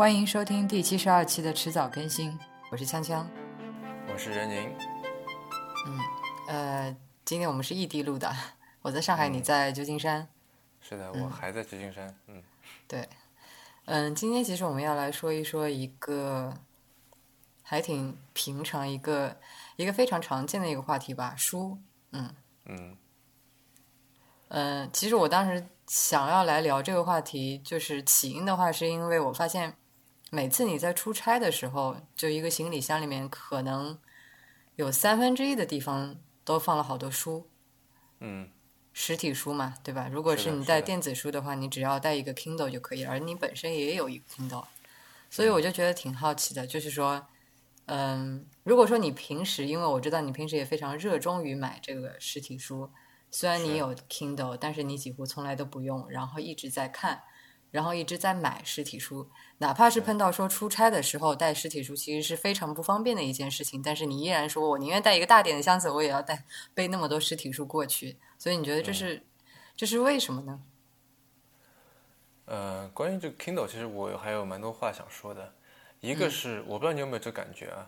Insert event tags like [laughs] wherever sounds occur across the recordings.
欢迎收听第七十二期的迟早更新，我是锵锵。我是任宁。嗯呃，今天我们是异地录的，[laughs] 我在上海，你在旧金山。是的，我还在旧金山。嗯，对，嗯，今天其实我们要来说一说一个还挺平常、一个一个非常常见的一个话题吧，书。嗯嗯嗯，其实我当时想要来聊这个话题，就是起因的话，是因为我发现每次你在出差的时候，就一个行李箱里面可能有三分之一的地方都放了好多书。嗯实体书嘛，对吧？如果是你带电子书的话，你只要带一个 Kindle 就可以，而你本身也有一个 Kindle，所以我就觉得挺好奇的，就是说，嗯，如果说你平时，因为我知道你平时也非常热衷于买这个实体书，虽然你有 Kindle，但是你几乎从来都不用，然后一直在看，然后一直在买实体书，哪怕是碰到说出差的时候带实体书，其实是非常不方便的一件事情，但是你依然说我宁愿带一个大点的箱子，我也要带背那么多实体书过去，所以你觉得这是、这是为什么呢？呃，关于这个 Kindle，其实我还有蛮多话想说的。一个是我不知道你有没有这感觉啊，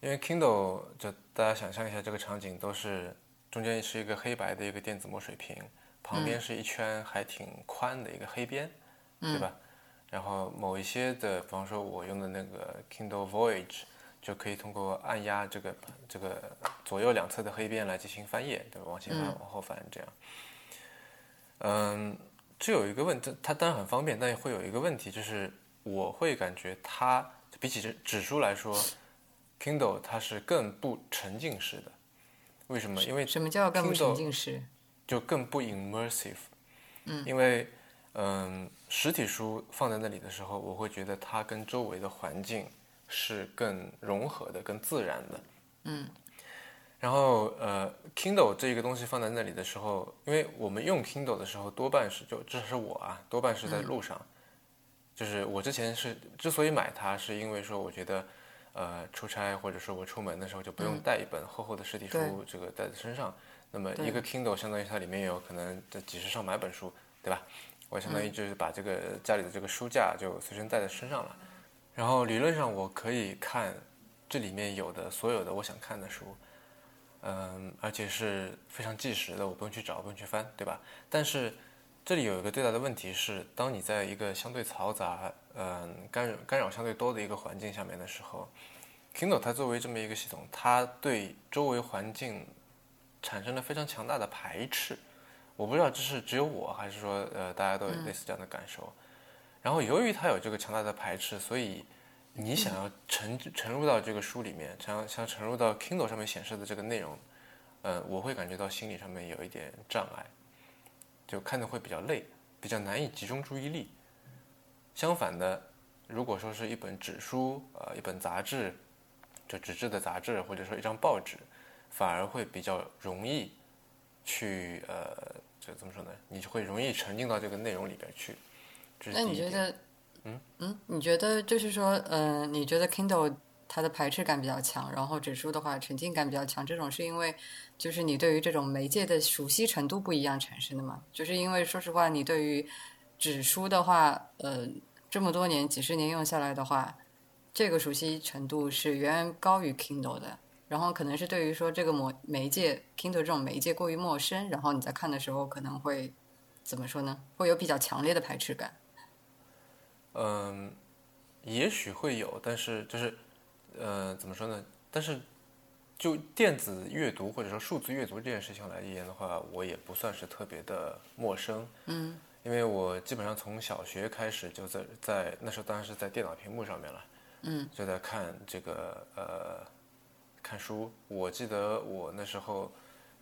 因为 Kindle 就大家想象一下这个场景，都是中间是一个黑白的一个电子墨水屏，旁边是一圈还挺宽的一个黑边，对吧？然后某一些的，比方说我用的那个 Kindle Voyage，就可以通过按压这个这个左右两侧的黑边来进行翻页，对吧？往前翻、往后翻这样。嗯，这有一个问题，它当然很方便，但也会有一个问题，就是我会感觉它比起这纸书来说，Kindle 它是更不沉浸式的。为什么？因为什么叫更不沉浸式？就更不 immersive。嗯，因为嗯，实体书放在那里的时候，我会觉得它跟周围的环境是更融合的、更自然的。嗯。然后呃，Kindle 这个东西放在那里的时候，因为我们用 Kindle 的时候，多半是就这是我啊，多半是在路上。就是我之前是之所以买它，是因为说我觉得，呃，出差或者说我出门的时候就不用带一本厚厚的实体书，这个带在身上。那么一个 Kindle 相当于它里面有可能这几十上百本书，对吧？我相当于就是把这个家里的这个书架就随身带在身上了。然后理论上我可以看这里面有的所有的我想看的书，嗯，而且是非常即时的，我不用去找，不用去翻，对吧？但是这里有一个最大的问题是，当你在一个相对嘈杂、嗯干扰干扰相对多的一个环境下面的时候，Kindle 它作为这么一个系统，它对周围环境产生了非常强大的排斥。我不知道这是只有我，还是说呃大家都有类似这样的感受。然后由于它有这个强大的排斥，所以你想要沉沉入到这个书里面，想想沉入到 Kindle 上面显示的这个内容，呃，我会感觉到心理上面有一点障碍，就看的会比较累，比较难以集中注意力。相反的，如果说是一本纸书，呃，一本杂志，就纸质的杂志，或者说一张报纸，反而会比较容易去呃，这怎么说呢？你就会容易沉浸到这个内容里边去。那。你觉得，嗯嗯，你觉得就是说，嗯、你觉得 Kindle 它的排斥感比较强，然后纸书的话沉浸感比较强，这种是因为就是你对于这种媒介的熟悉程度不一样产生的吗？就是因为说实话，你对于纸书的话，呃，这么多年几十年用下来的话，这个熟悉程度是远远高于 Kindle 的。然后可能是对于说这个媒媒介 Kindle 这种媒介过于陌生，然后你在看的时候可能会怎么说呢？会有比较强烈的排斥感。嗯，也许会有，但是就是，呃，怎么说呢？但是就电子阅读或者说数字阅读这件事情来而言的话，我也不算是特别的陌生。嗯因为我基本上从小学开始就在在那时候当然是在电脑屏幕上面了，嗯，就在看这个呃看书。我记得我那时候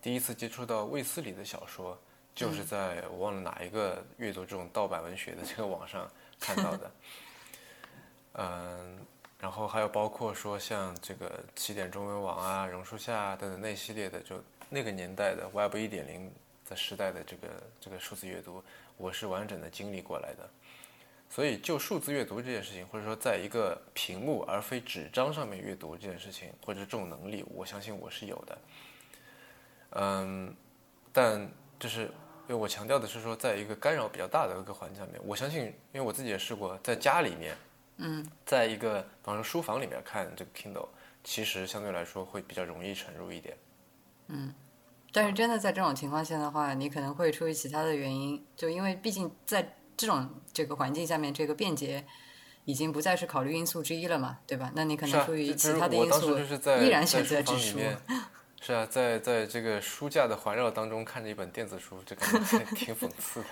第一次接触到卫斯理的小说，就是在我忘了哪一个阅读这种盗版文学的这个网上看到的。嗯，然后还有包括说像这个起点中文网啊、榕树下啊等等那系列的，就那个年代的 Web 一点零的时代的这个这个数字阅读，我是完整的经历过来的。所以，就数字阅读这件事情，或者说在一个屏幕而非纸张上面阅读这件事情，或者这种能力，我相信我是有的。嗯，但就是因为我强调的是说，在一个干扰比较大的一个环境下面，我相信，因为我自己也试过，在家里面，嗯，在一个比方说书房里面看这个 Kindle，其实相对来说会比较容易沉入一点。嗯但是真的在这种情况下的话，你可能会出于其他的原因，就因为毕竟在这种这个环境下面，这个便捷已经不再是考虑因素之一了嘛，对吧？那你可能出于其他的因素就是在依然选择纸书。[laughs] 是啊，在在这个书架的环绕当中看着一本电子书，这感觉挺 [laughs] 挺讽刺的。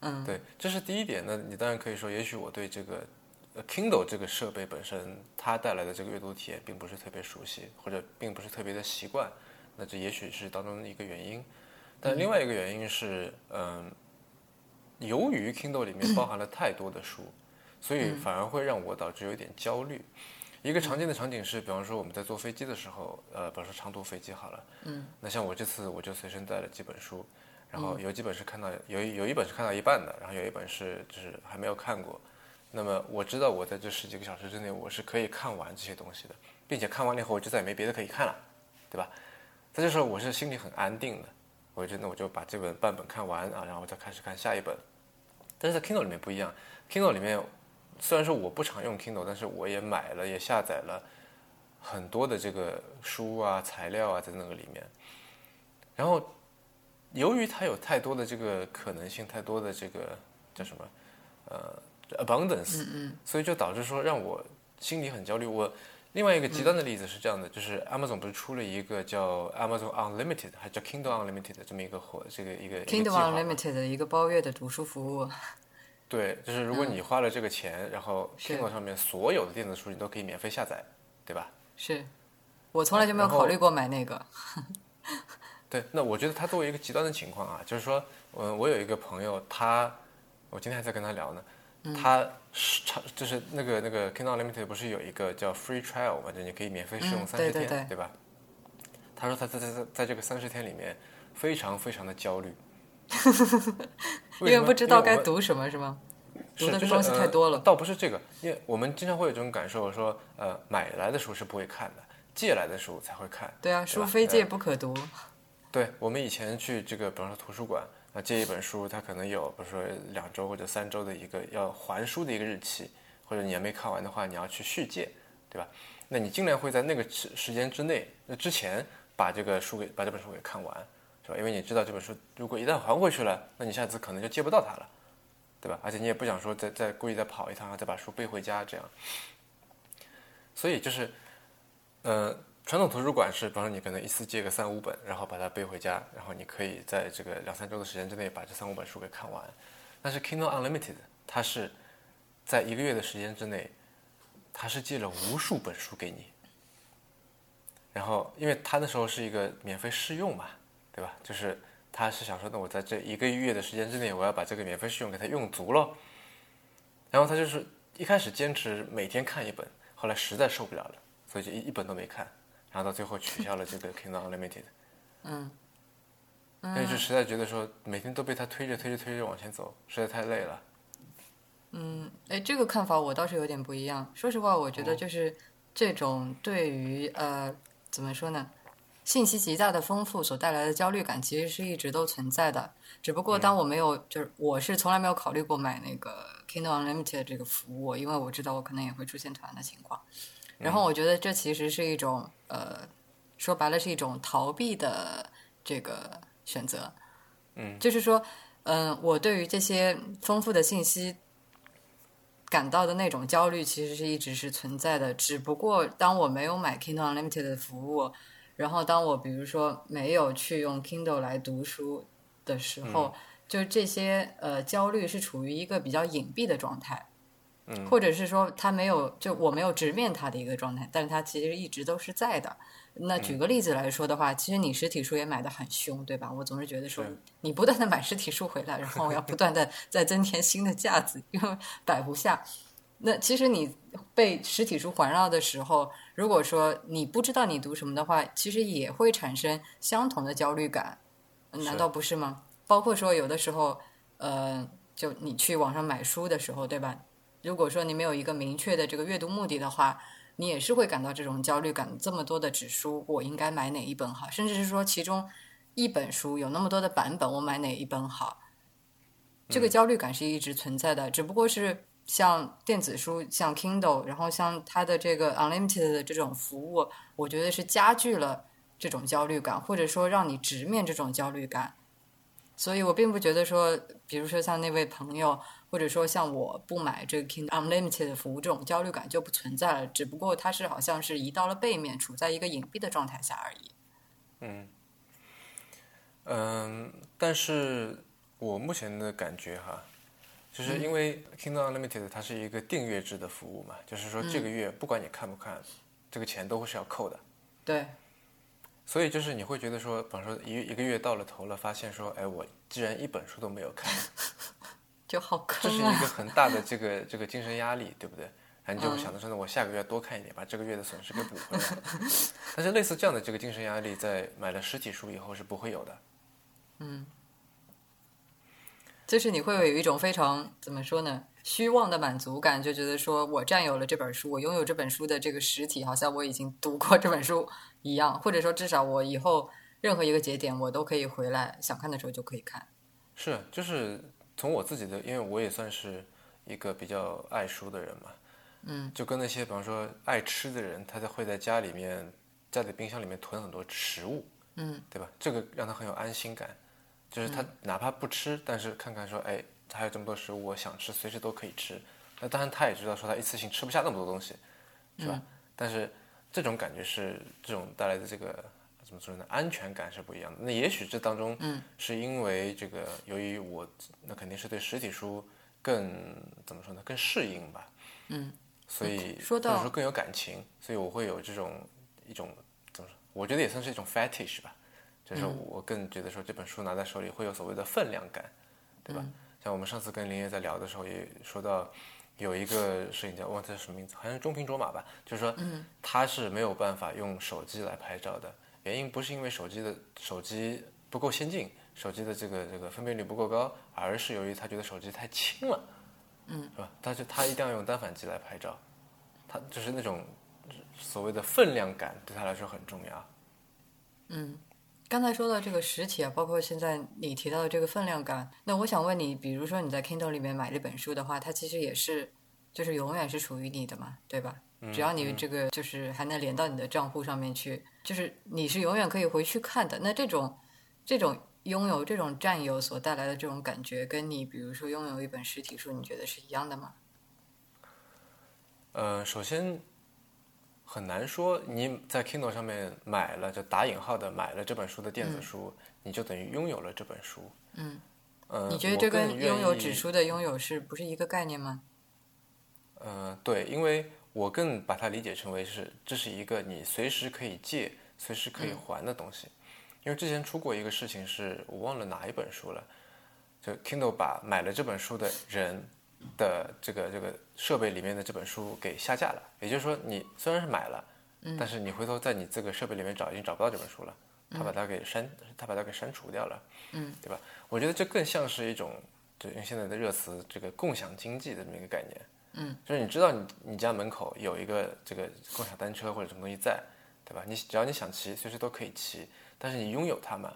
嗯，[laughs] 对，这是第一点。那你当然可以说，也许我对这个呃 Kindle 这个设备本身它带来的这个阅读体验并不是特别熟悉，或者并不是特别的习惯。那这也许是当中的一个原因。但另外一个原因是，嗯，由于 Kindle 里面包含了太多的书，所以反而会让我导致有一点焦虑。一个常见的场景是，比方说我们在坐飞机的时候，呃，比方说长途飞机好了，嗯，那像我这次我就随身带了几本书，然后有几本是看到有一有一本是看到一半的，然后有一本是就是还没有看过。那么我知道我在这十几个小时之内我是可以看完这些东西的，并且看完了以后我就再也没别的可以看了，对吧？在这时候我是心里很安定的，我就那我就把这本半本看完啊，然后再开始看下一本。但是在 Kindle 里面不一样，Kindle 里面虽然说我不常用 Kindle，但是我也买了也下载了很多的这个书啊材料啊在那个里面。然后由于它有太多的这个可能性，太多的这个叫什么呃 abundance，嗯所以就导致说让我心里很焦虑。我另外一个极端的例子是这样的，就是 Amazon 不是出了一个叫 Amazon Unlimited，还叫 Kindle Unlimited 的这么一个活这个一个，Kindle Unlimited 的一个包月的读书服务，对，就是如果你花了这个钱，然后 Kindle 上面所有的电子书你都可以免费下载，对吧？是。我从来就没有考虑过买那个。对，那我觉得它作为一个极端的情况啊，就是说，嗯，我有一个朋友，他，我今天还在跟他聊呢，嗯他是长就是那个那个 Kindle Unlimited 不是有一个叫 Free Trial 嘛，就你可以免费试用嗯三十对天，对对吧？他说他在在在在这个三十天里面非常非常的焦虑，[laughs] 因为不知道该读什么是吗？读的东西太多了呃。倒不是这个，因为我们经常会有这种感受，说呃买来的书是不会看的，借来的书才会看。对啊，对书非借不可读。对我们以前去这个，比方说图书馆啊，借一本书，它可能有比如说两周或者三周的一个要还书的一个日期，或者你还没看完的话，你要去续借，对吧？那你尽量会在那个时时间之内，那之前把这个书给把这本书给看完，是吧？因为你知道这本书如果一旦还回去了，那你下次可能就借不到它了，对吧？而且你也不想说再再故意再跑一趟，再把书背回家这样。所以就是，呃，传统图书馆是，比方说你可能一次借个三五本，然后把它背回家，然后你可以在这个两三周的时间之内把这三五本书给看完。但是 Kindle Unlimited 它是在一个月的时间之内，它是借了无数本书给你。然后，因为它那时候是一个免费试用嘛，对吧？就是他是想说，那我在这一个月的时间之内，我要把这个免费试用给它用足了。然后他就是一开始坚持每天看一本，后来实在受不了了，所以就一一本都没看，然后到最后取消了这个 Kindle Unlimited。[laughs] 嗯，因为就实在觉得说每天都被他推着推着推着往前走，实在太累了。嗯哎，这个看法我倒是有点不一样。说实话，我哦觉得就是这种对于呃怎么说呢，信息极大的丰富所带来的焦虑感，其实是一直都存在的。只不过嗯当我没有，就是我是从来没有考虑过买那个 Kindle Unlimited 这个服务，因为我知道我可能也会出现同样的情况。然后我觉得这其实是一种呃，说白了是一种逃避的这个选择。嗯，就是说，嗯、我对于这些丰富的信息感到的那种焦虑，其实是一直是存在的。只不过当我没有买 Kindle Unlimited 的服务，然后当我比如说没有去用 Kindle 来读书的时候，就这些呃焦虑是处于一个比较隐蔽的状态。嗯或者是说他没有，就我没有直面他的一个状态，但是他其实一直都是在的。那举个例子来说的话，其实你实体书也买的很凶，对吧？我总是觉得说，你不断的买实体书回来，然后我要不断的 [laughs] 再增添新的架子，因为摆不下。那其实你被实体书环绕的时候，如果说你不知道你读什么的话，其实也会产生相同的焦虑感，难道不是吗？包括说有的时候，呃，就你去网上买书的时候，对吧？如果说你没有一个明确的这个阅读目的的话，你也是会感到这种焦虑感。这么多的纸书，我应该买哪一本好？甚至是说，其中一本书有那么多的版本，我买哪一本好？这个焦虑感是一直存在的，只不过是像电子书，像 Kindle，然后像它的这个 Unlimited 的这种服务，我觉得是加剧了这种焦虑感，或者说让你直面这种焦虑感。所以我并不觉得说，比如说像那位朋友，或者说像我不买这个 Kindle Unlimited 的服务，这种焦虑感就不存在了。只不过它是好像是移到了背面，处在一个隐蔽的状态下而已。嗯，嗯，但是我目前的感觉哈，就是因为 Kindle Unlimited 它是一个订阅制的服务嘛，就是说这个月不管你看不看，这个钱都会是要扣的。对，所以就是你会觉得说，比方说一一个月到了头了，发现说，哎，我既然一本书都没有看，就好这是一！个很大的这个这个精神压力，对不对？然后你就会想着说，呢我下个月多看一点，把这个月的损失给补回来。但是类似这样的这个精神压力，在买了实体书以后是不会有的。嗯就是你会有一种非常怎么说呢，虚妄的满足感，就觉得说我占有了这本书，我拥有这本书的这个实体，好像我已经读过这本书一样，或者说至少我以后任何一个节点，我都可以回来，想看的时候就可以看。是，就是从我自己的，因为我也算是一个比较爱书的人嘛，嗯，就跟那些比方说爱吃的人，他在会在家里面家里冰箱里面囤很多食物，嗯，对吧？这个让他很有安心感，就是他哪怕不吃，但是看看说，哎，还有这么多食物，我想吃，随时都可以吃。那当然，他也知道说他一次性吃不下那么多东西，是吧？但是这种感觉是这种带来的这个怎么说呢？安全感是不一样的。那也许这当中，嗯，是因为这个由于我那肯定是对实体书更怎么说呢？更适应吧，嗯，所以或者说更有感情，所以我会有这种一种怎么说？我觉得也算是一种 fetish 吧，就是我更觉得说这本书拿在手里会有所谓的分量感，对吧？像我们上次跟林爷在聊的时候也说到，有一个摄影家，忘记是什么名字，好像是中平卓玛吧，就是说，他是没有办法用手机来拍照的，原因不是因为手机的手机不够先进，手机的这个这个分辨率不够高，而是由于他觉得手机太轻了，嗯，是吧？但是他一定要用单反机来拍照，他就是那种所谓的分量感对他来说很重要。嗯刚才说到这个实体啊，包括现在你提到的这个分量感，那我想问你，比如说你在 Kindle 里面买这本书的话，它其实也是就是永远是属于你的嘛，对吧？只要你这个就是还能连到你的账户上面去，就是你是永远可以回去看的。那这种这种拥有这种占有所带来的这种感觉，跟你比如说拥有一本实体书，你觉得是一样的吗？呃，首先很难说你在 Kindle 上面买了，就打引号的买了这本书的电子书，你就等于拥有了这本书。嗯，呃，你觉得这跟拥有纸书的拥有是不是一个概念吗？呃，对，因为我更把它理解成为是这是一个你随时可以借、随时可以还的东西。因为之前出过一个事情是，我忘了哪一本书了，就 Kindle 把买了这本书的人的这个这个设备里面的这本书给下架了。也就是说，你虽然是买了，但是你回头在你这个设备里面找，已经找不到这本书了，他把它给删，他把它给删除掉了，嗯，对吧？我觉得这更像是一种，就用现在的热词，这个共享经济的这么一个概念。嗯，就是你知道你你家门口有一个这个共享单车或者什么东西在，对吧？你只要你想骑，随时都可以骑，但是你拥有它嘛，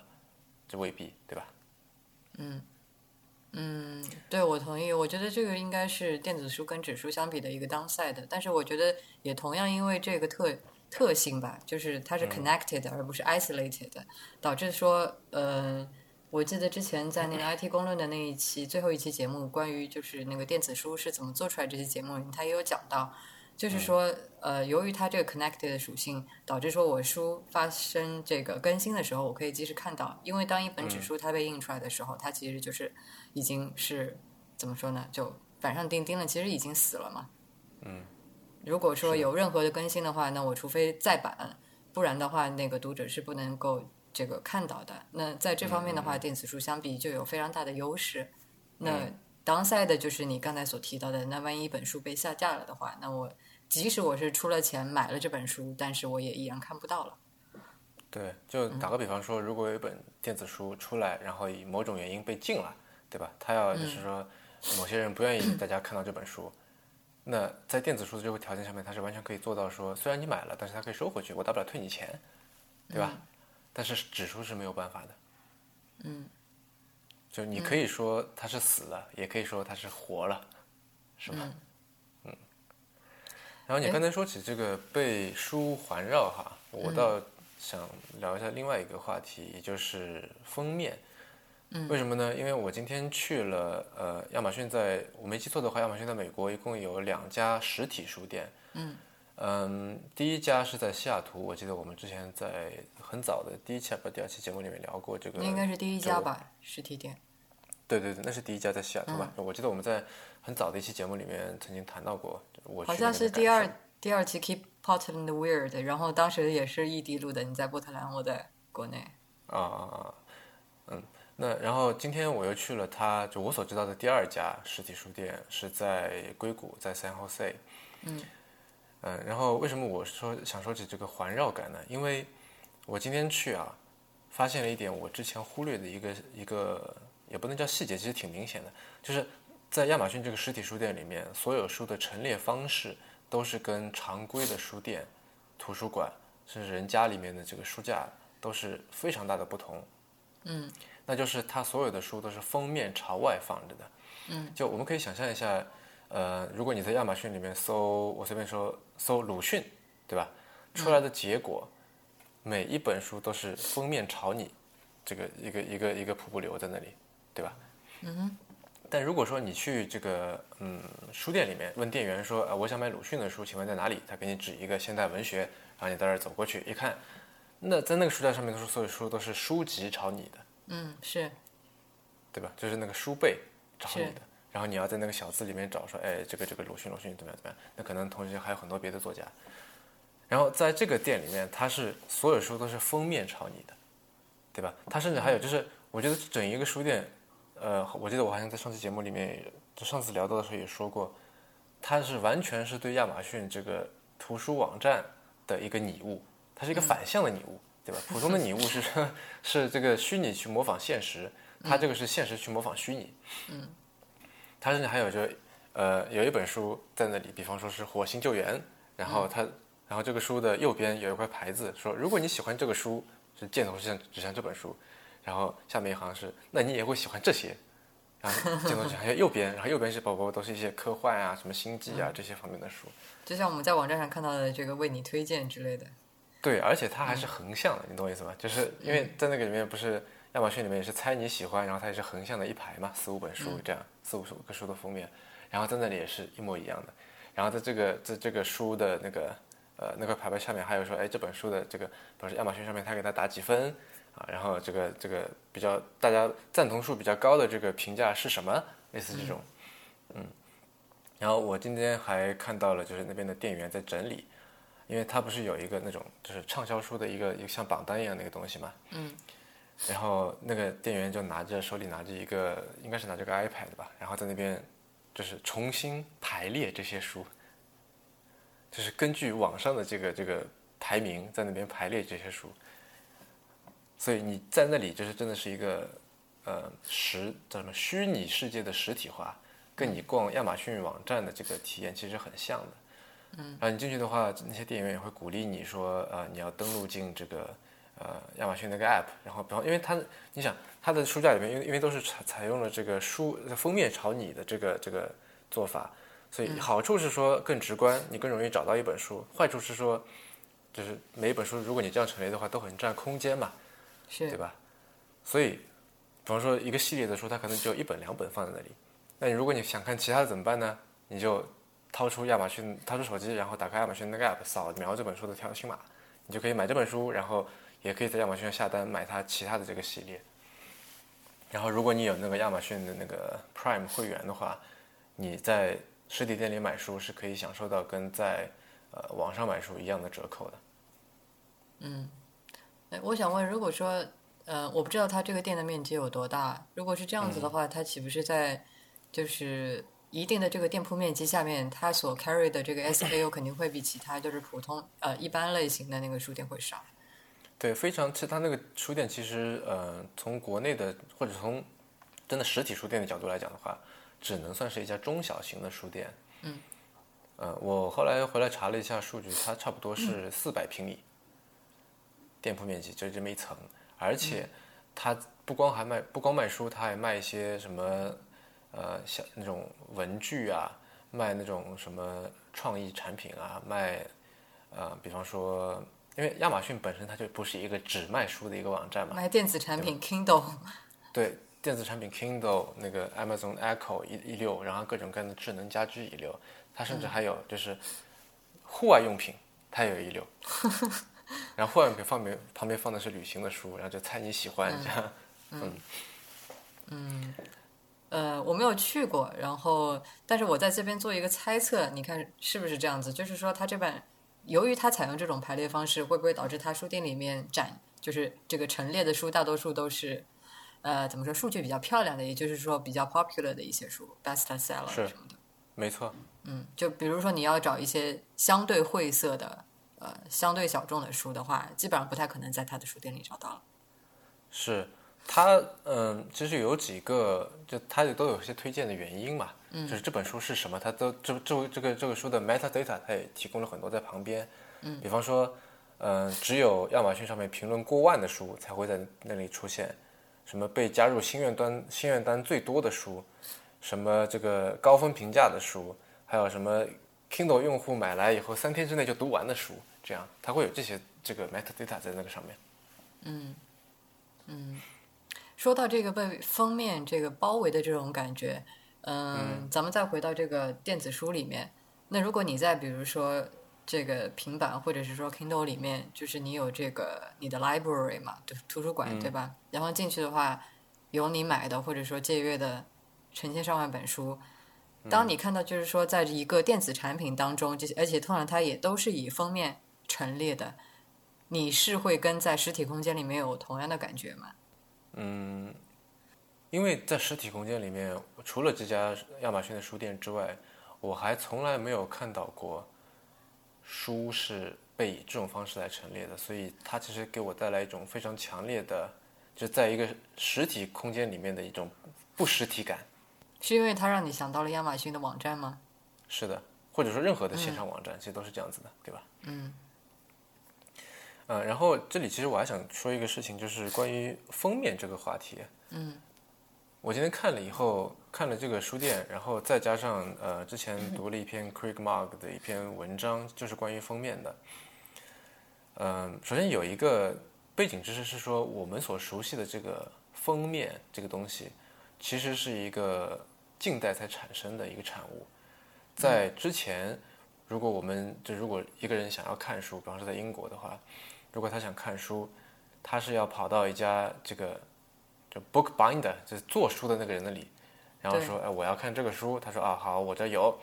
这未必，对吧？嗯。嗯对，我同意。我觉得这个应该是电子书跟纸书相比的一个 downside，但是我觉得也同样因为这个特特性吧，就是它是 connected 而不是 isolated，导致说，呃，我记得之前在那个 IT 公论的那一期最后一期节目，关于就是那个电子书是怎么做出来这期节目里，他也有讲到，就是说，呃，由于它这个 connected 的属性，导致说我书发生这个更新的时候，我可以及时看到，因为当一本纸书它被印出来的时候，它其实就是已经是怎么说呢，就板上钉钉了，其实已经死了嘛。嗯。如果说有任何的更新的话，那我除非再版，不然的话，那个读者是不能够这个看到的。那在这方面的话，电子书相比就有非常大的优势。那 downside 就是你刚才所提到的，那万一一本书被下架了的话，那我即使我是出了钱买了这本书，但是我也依然看不到了。对，就打个比方说，如果有一本电子书出来，然后以某种原因被禁了，对吧？他要就是说，某些人不愿意 [clears throat] 大家看到这本书，那在电子书的这个条件下面，他是完全可以做到说，虽然你买了，但是他可以收回去，我大不了退你钱，对吧？但是指数是没有办法的。嗯，就你可以说它是死了，也可以说它是活了，是吧？嗯。然后你刚才说起这个被书环绕哈，我倒想聊一下另外一个话题，也就是封面。嗯。为什么呢？因为我今天去了呃，亚马逊在我没记错的话，亚马逊在美国一共有两家实体书店。嗯。嗯，第一家是在西雅图，我记得我们之前在很早的第一期不第二期节目里面聊过这个。应该是第一家吧，实体店。对对对，那是第一家在西雅图吧？我记得我们在很早的一期节目里面曾经谈到过。我好像是第二第二期 Keep Portland Weird，然后当时也是异地录的，你在波特兰，我在国内。啊啊啊！嗯，那然后今天我又去了，他就我所知道的第二家实体书店是在硅谷，在 San Jose。嗯。嗯，然后为什么我说想说起这个环绕感呢？因为我今天去啊，发现了一点我之前忽略的一个一个，也不能叫细节，其实挺明显的，就是在亚马逊这个实体书店里面，所有书的陈列方式都是跟常规的书店、图书馆甚至人家里面的这个书架都是非常大的不同。嗯，那就是它所有的书都是封面朝外放着的。嗯，就我们可以想象一下。呃，如果你在亚马逊里面搜，我随便说搜鲁迅，对吧？出来的结果，每一本书都是封面朝你，这个一个一个一个瀑布流在那里，对吧？嗯哼。但如果说你去这个嗯书店里面问店员说，呃，我想买鲁迅的书，请问在哪里？他给你指一个现代文学，然后你到这儿走过去一看，那在那个书架上面都是所有书都是书籍朝你的。嗯，是。对吧？就是那个书背朝你的。然后你要在那个小字里面找，说，哎，这个这个鲁迅，鲁迅怎么样怎么样？那可能同时还有很多别的作家。然后在这个店里面，它是所有书都是封面朝你的，对吧？它甚至还有就是，我觉得整一个书店，呃，我记得我好像在上期节目里面，就上次聊到的时候也说过，它是完全是对亚马逊这个图书网站的一个拟物，它是一个反向的拟物，对吧？[laughs] 普通的拟物是 [laughs] 是这个虚拟去模仿现实，它这个是现实去模仿虚拟。嗯。它甚至还有就，呃，有一本书在那里，比方说是《火星救援》，然后它，然后这个书的右边有一块牌子，说如果你喜欢这个书，是箭头指向指向这本书，然后下面一行是，那你也会喜欢这些，然后箭头指向右边，然后右边是宝宝都是一些科幻啊、什么星际啊这些方面的书，就像我们在网站上看到的这个为你推荐之类的。对，而且它还是横向的，你懂我意思吗？就是因为在那个里面不是。亚马逊里面也是猜你喜欢，然后它也是横向的一排嘛，四五本书这样，四五十个书的封面，然后在那里也是一模一样的。然后在这个在这个书的那个呃那块牌牌下面还有说，哎，这本书的这个，比如说亚马逊上面他给他打几分啊，然后这个这个比较大家赞同数比较高的这个评价是什么？类似这种，嗯。然后我今天还看到了，就是那边的店员在整理，因为他不是有一个那种就是畅销书的一个一个像榜单一样的一个东西嘛，嗯。然后那个店员就拿着手里拿着一个，应该是拿着个 iPad 吧，然后在那边就是重新排列这些书，就是根据网上的这个这个排名在那边排列这些书。所以你在那里就是真的是一个呃实叫什么虚拟世界的实体化，跟你逛亚马逊网站的这个体验其实很像的。嗯。然后你进去的话，那些店员也会鼓励你说，呃，你要登录进这个。呃，亚马逊那个 app，然后比方，因为它，你想它的书架里面，因为因为都是采采用了这个书封面朝你的这个这个做法，所以好处是说更直观，你更容易找到一本书；坏处是说，就是每一本书如果你这样陈列的话，都很占空间嘛，是，对吧？所以，比方说一个系列的书，它可能只有一本两本放在那里，那你如果你想看其他的怎么办呢？你就掏出亚马逊，掏出手机，然后打开亚马逊那个 app，扫描这本书的条形码，你就可以买这本书，然后。也可以在亚马逊上下单买它其他的这个系列。然后，如果你有那个亚马逊的那个 Prime 会员的话，你在实体店里买书是可以享受到跟在呃网上买书一样的折扣的。嗯，哎，我想问，如果说呃，我不知道它这个店的面积有多大，如果是这样子的话，它岂不是在就是一定的这个店铺面积下面，它所 carry 的这个 SKU 肯定会比其他就是普通呃一般类型的那个书店会少？对，非常，其实它那个书店其实，呃，从国内的或者从真的实体书店的角度来讲的话，只能算是一家中小型的书店。嗯。呃，我后来回来查了一下数据，它差不多是四百平米店铺面积，就这么一层，而且它不光还卖，不光卖书，它还卖一些什么，呃，像那种文具啊，卖那种什么创意产品啊，卖呃，比方说，因为亚马逊本身它就不是一个只卖书的一个网站嘛，卖电子产品 Kindle，对，电子产品 Kindle 那个 Amazon Echo 一一流，然后各种各样的智能家居一流，它甚至还有就是户外用品，它也有一流。[laughs] 然后户外用品放边旁边放的是旅行的书，然后就猜你喜欢这样。嗯嗯，呃，我没有去过，然后但是我在这边做一个猜测，你看是不是这样子？就是说，它这本由于它采用这种排列方式，会不会导致它书店里面展就是这个陈列的书，大多数都是呃怎么说数据比较漂亮的，也就是说比较 popular 的一些书，best seller 是什么的。没错，嗯，就比如说你要找一些相对晦涩的。呃，相对小众的书的话，基本上不太可能在他的书店里找到了。是他，嗯，其实有几个，就他都有一些推荐的原因嘛。嗯，就是这本书是什么，他都这这这个这个书的 metadata，他也提供了很多在旁边。嗯，比方说，嗯，只有亚马逊上面评论过万的书才会在那里出现，什么被加入心愿单心愿单最多的书，什么这个高分评价的书，还有什么 Kindle 用户买来以后三天之内就读完的书。这样，它会有这些这个 metadata 在那个上面。嗯嗯，说到这个被封面这个包围的这种感觉，嗯，咱们再回到这个电子书里面。那如果你在比如说这个平板或者是说 Kindle 里面，就是你有这个你的 library 嘛，图图书馆对吧？然后进去的话，有你买的或者说借阅的成千上万本书。当你看到就是说在一个电子产品当中，这些而且通常它也都是以封面。陈列的，你是会跟在实体空间里面有同样的感觉吗？嗯，因为在实体空间里面，除了这家亚马逊的书店之外，我还从来没有看到过书是被以这种方式来陈列的，所以它其实给我带来一种非常强烈的，就在一个实体空间里面的一种不实体感。是因为它让你想到了亚马逊的网站吗？是的，或者说任何的线上网站，其实都是这样子的，对吧？嗯。嗯，然后这里其实我还想说一个事情，就是关于封面这个话题。嗯，我今天看了以后，看了这个书店，然后再加上呃，之前读了一篇 Craig Mark 的一篇文章，就是关于封面的。嗯，首先有一个背景知识是说，我们所熟悉的这个封面这个东西，其实是一个近代才产生的一个产物，在之前，如果我们就如果一个人想要看书，比方说在英国的话。如果他想看书，他是要跑到一家这个就 book binder，就是做书的那个人那里，然后说，哎，我要看这个书。他说，啊，好，我这有。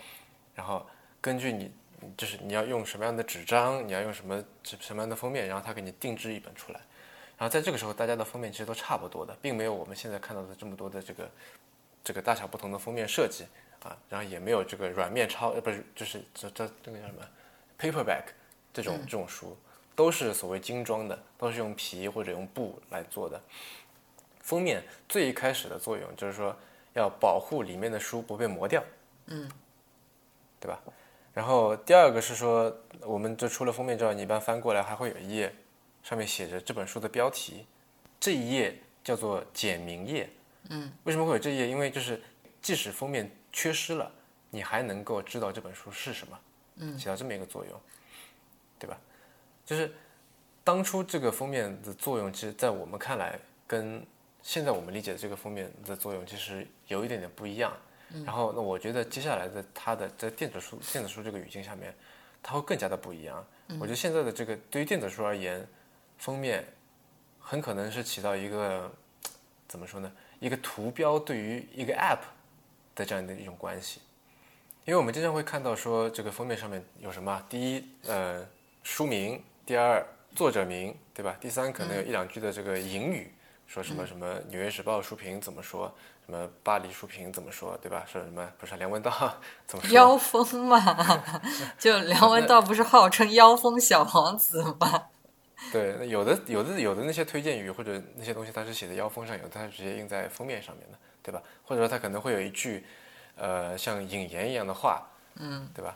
然后根据你，就是你要用什么样的纸张，你要用什么什么样的封面，然后他给你定制一本出来。然后在这个时候，大家的封面其实都差不多的，并没有我们现在看到的这么多的这个这个大小不同的封面设计啊，然后也没有这个软面超，呃，不是，就是这这这个叫什么 paperback 这种这种书。都是所谓精装的，都是用皮或者用布来做的。封面最一开始的作用就是说要保护里面的书不被磨掉，嗯，对吧？然后第二个是说，我们就出了封面之后，你一般翻过来还会有一页，上面写着这本书的标题，这一页叫做简明页，嗯，为什么会有这一页？因为就是即使封面缺失了，你还能够知道这本书是什么，嗯，起到这么一个作用，对吧？就是当初这个封面的作用，其实，在我们看来，跟现在我们理解的这个封面的作用，其实有一点点不一样。然后，那我觉得接下来的它的在电子书电子书这个语境下面，它会更加的不一样。我觉得现在的这个对于电子书而言，封面很可能是起到一个怎么说呢？一个图标对于一个 App 的这样的一种关系。因为我们经常会看到说，这个封面上面有什么？第一，呃，书名。第二，作者名，对吧？第三，可能有一两句的这个引语，说什么什么《纽约时报》书评怎么说，什么巴黎书评怎么说，对吧？说什么不是梁文道 [laughs] 怎么说？妖风嘛，[laughs] 就梁文道不是号称妖风小王子吗？对，有的有的有的那些推荐语或者那些东西，它是写在腰封上，有的它是直接印在封面上面的，对吧？或者说它可能会有一句，呃，像引言一样的话，嗯，对吧？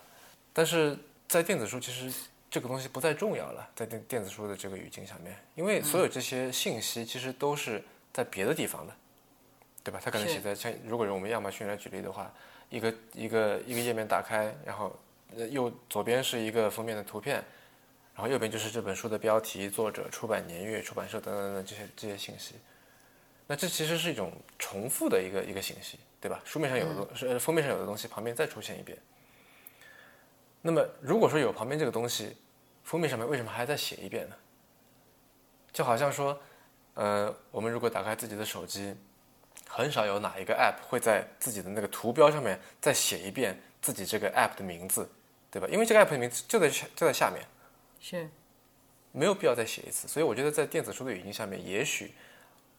但是在电子书其实。这个东西不再重要了，在电电子书的这个语境下面，因为所有这些信息其实都是在别的地方的，对吧？它可能写在像如果用我们亚马逊来举例的话，一个一个一个页面打开，然后呃右左边是一个封面的图片，然后右边就是这本书的标题、作者、出版年月、出版社等等等等这些这些信息。那这其实是一种重复的一个一个信息，对吧？书面上有的东是、呃封面上有的东西，旁边再出现一遍。那么如果说有旁边这个东西，封面上面为什么还要再写一遍呢？就好像说，呃，我们如果打开自己的手机，很少有哪一个 app 会在自己的那个图标上面再写一遍自己这个 app 的名字，对吧？因为这个 app 的名字就在下就在下面，是没有必要再写一次。所以我觉得在电子书的语境下面，也许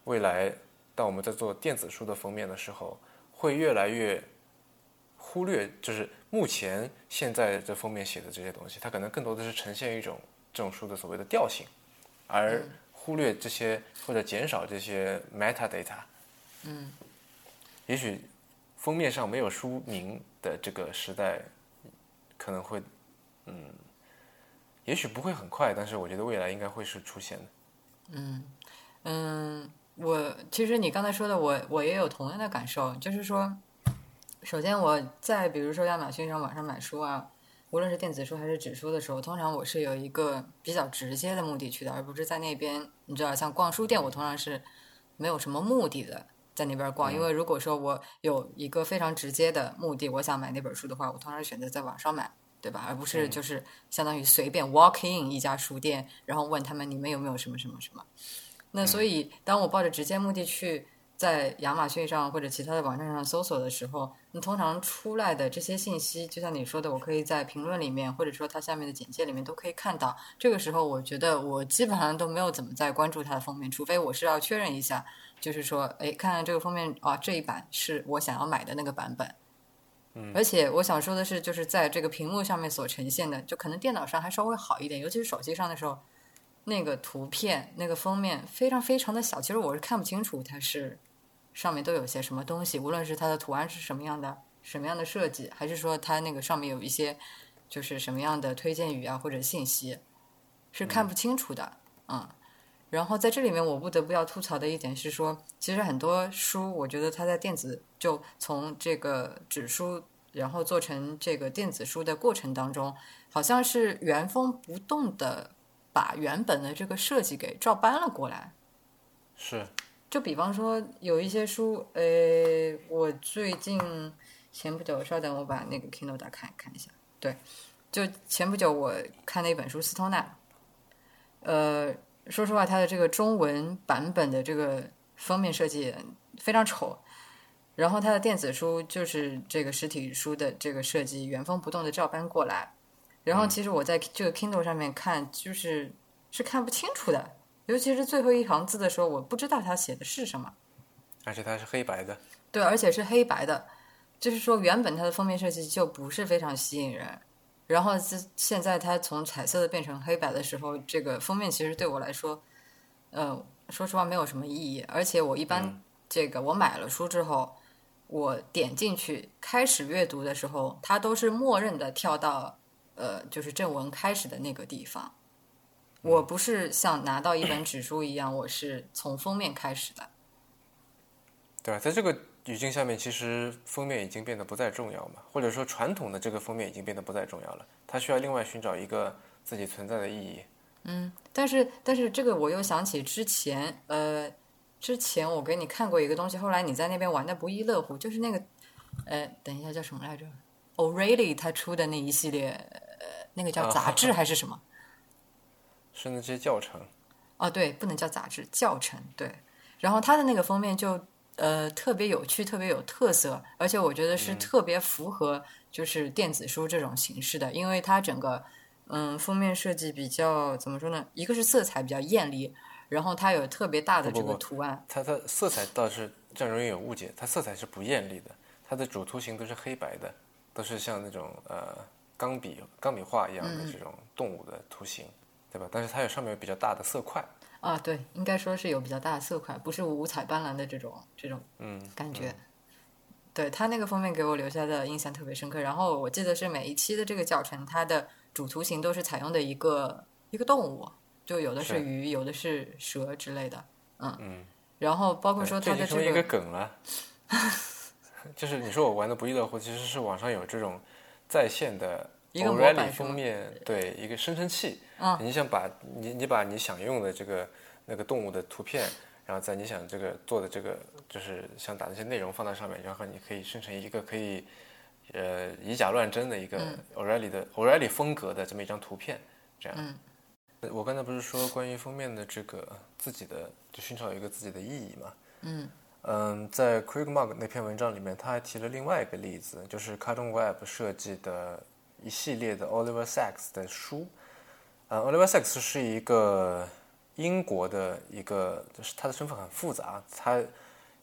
未来当我们在做电子书的封面的时候，会越来越忽略，就是目前现在这封面写的这些东西，它可能更多的是呈现一种这种书的所谓的调性，而忽略这些或者减少这些 metadata。嗯，也许封面上没有书名的这个时代，可能会，嗯，也许不会很快，但是我觉得未来应该会是出现的。嗯，我其实你刚才说的我，我也有同样的感受，就是说，首先我在比如说亚马逊上网上买书啊，无论是电子书还是纸书的时候，通常我是有一个比较直接的目的去的，而不是在那边，你知道，像逛书店，我通常是没有什么目的的在那边逛，因为如果说我有一个非常直接的目的，我想买那本书的话，我通常选择在网上买。对吧？而不是就是相当于随便 walk in 一家书店，然后问他们你们有没有什么什么什么。那所以，当我抱着直接目的去在亚马逊上或者其他的网站上搜索的时候，你通常出来的这些信息，就像你说的，我可以在评论里面，或者说它下面的简介里面都可以看到。这个时候，我觉得我基本上都没有怎么在关注它的封面，除非我是要确认一下，就是说，哎，看看这个封面啊，这一版是我想要买的那个版本。而且我想说的是，就是在这个屏幕上面所呈现的，就可能电脑上还稍微好一点，尤其是手机上的时候，那个图片、那个封面非常非常的小，其实我是看不清楚它是上面都有些什么东西，无论是它的图案是什么样的、什么样的设计，还是说它那个上面有一些就是什么样的推荐语啊或者信息，是看不清楚的，嗯。然后在这里面，我不得不要吐槽的一点是说，其实很多书，我觉得它在电子就从这个纸书，然后做成这个电子书的过程当中，好像是原封不动的把原本的这个设计给照搬了过来。是，就比方说有一些书，呃，我最近前不久，稍等，我把那个 Kindle 打开看一下。对，就前不久我看了一本书《斯通纳》，呃。说实话，它的这个中文版本的这个封面设计非常丑，然后它的电子书就是这个实体书的这个设计原封不动的照搬过来，然后其实我在这个 Kindle 上面看，就是是看不清楚的，尤其是最后一行字的时候，我不知道他写的是什么，而且它是黑白的，对，而且是黑白的，就是说原本它的封面设计就不是非常吸引人。然后现现在它从彩色的变成黑白的时候，这个封面其实对我来说，呃，说实话没有什么意义。而且我一般这个我买了书之后，我点进去开始阅读的时候，它都是默认的跳到呃就是正文开始的那个地方。我不是像拿到一本纸书一样，我是从封面开始的。对吧？在这个。语境下面，其实封面已经变得不再重要嘛，或者说传统的这个封面已经变得不再重要了，它需要另外寻找一个自己存在的意义。嗯，但是但是这个我又想起之前，呃，之前我给你看过一个东西，后来你在那边玩的不亦乐乎，就是那个，呃，等一下叫什么来着？O'Reilly 他出的那一系列，呃，那个叫杂志 [laughs] 还是什么？是那些教程。哦，对，不能叫杂志，教程。对，然后它的那个封面就。呃，特别有趣，特别有特色，而且我觉得是特别符合就是电子书这种形式的，因为它整个嗯封面设计比较怎么说呢？一个是色彩比较艳丽，然后它有特别大的这个图案。它它色彩倒是这样容易有误解，它色彩是不艳丽的，它的主图形都是黑白的，都是像那种呃钢笔钢笔画一样的这种动物的图形，对吧？但是它有上面有比较大的色块。啊，对，应该说是有比较大的色块，不是五彩斑斓的这种这种嗯感觉。对他那个封面给我留下的印象特别深刻。然后我记得是每一期的这个教程，它的主图形都是采用的一个一个动物，就有的是鱼，有的是蛇之类的。嗯嗯。然后包括说它的这一个梗了，[laughs] 就是你说我玩的不亦乐乎，其实是网上有这种在线的 O'Reilly 封面，对一个生成器。嗯，你想把你你把你想用的这个那个动物的图片，然后在你想这个做的这个就是想打那些内容放在上面，然后你可以生成一个可以呃以假乱真的一个 O'Reilly 的 O'Reilly 风格的这么一张图片，这样。嗯。我刚才不是说关于封面的这个自己的就寻找一个自己的意义嘛？嗯。嗯，在 craigmark 那篇文章里面，他还提了另外一个例子，就是 Cartoon Web 设计的一系列的 Oliver Sacks 的书。呃，Oliver Sacks 是一个英国的一个，就是他的身份很复杂，他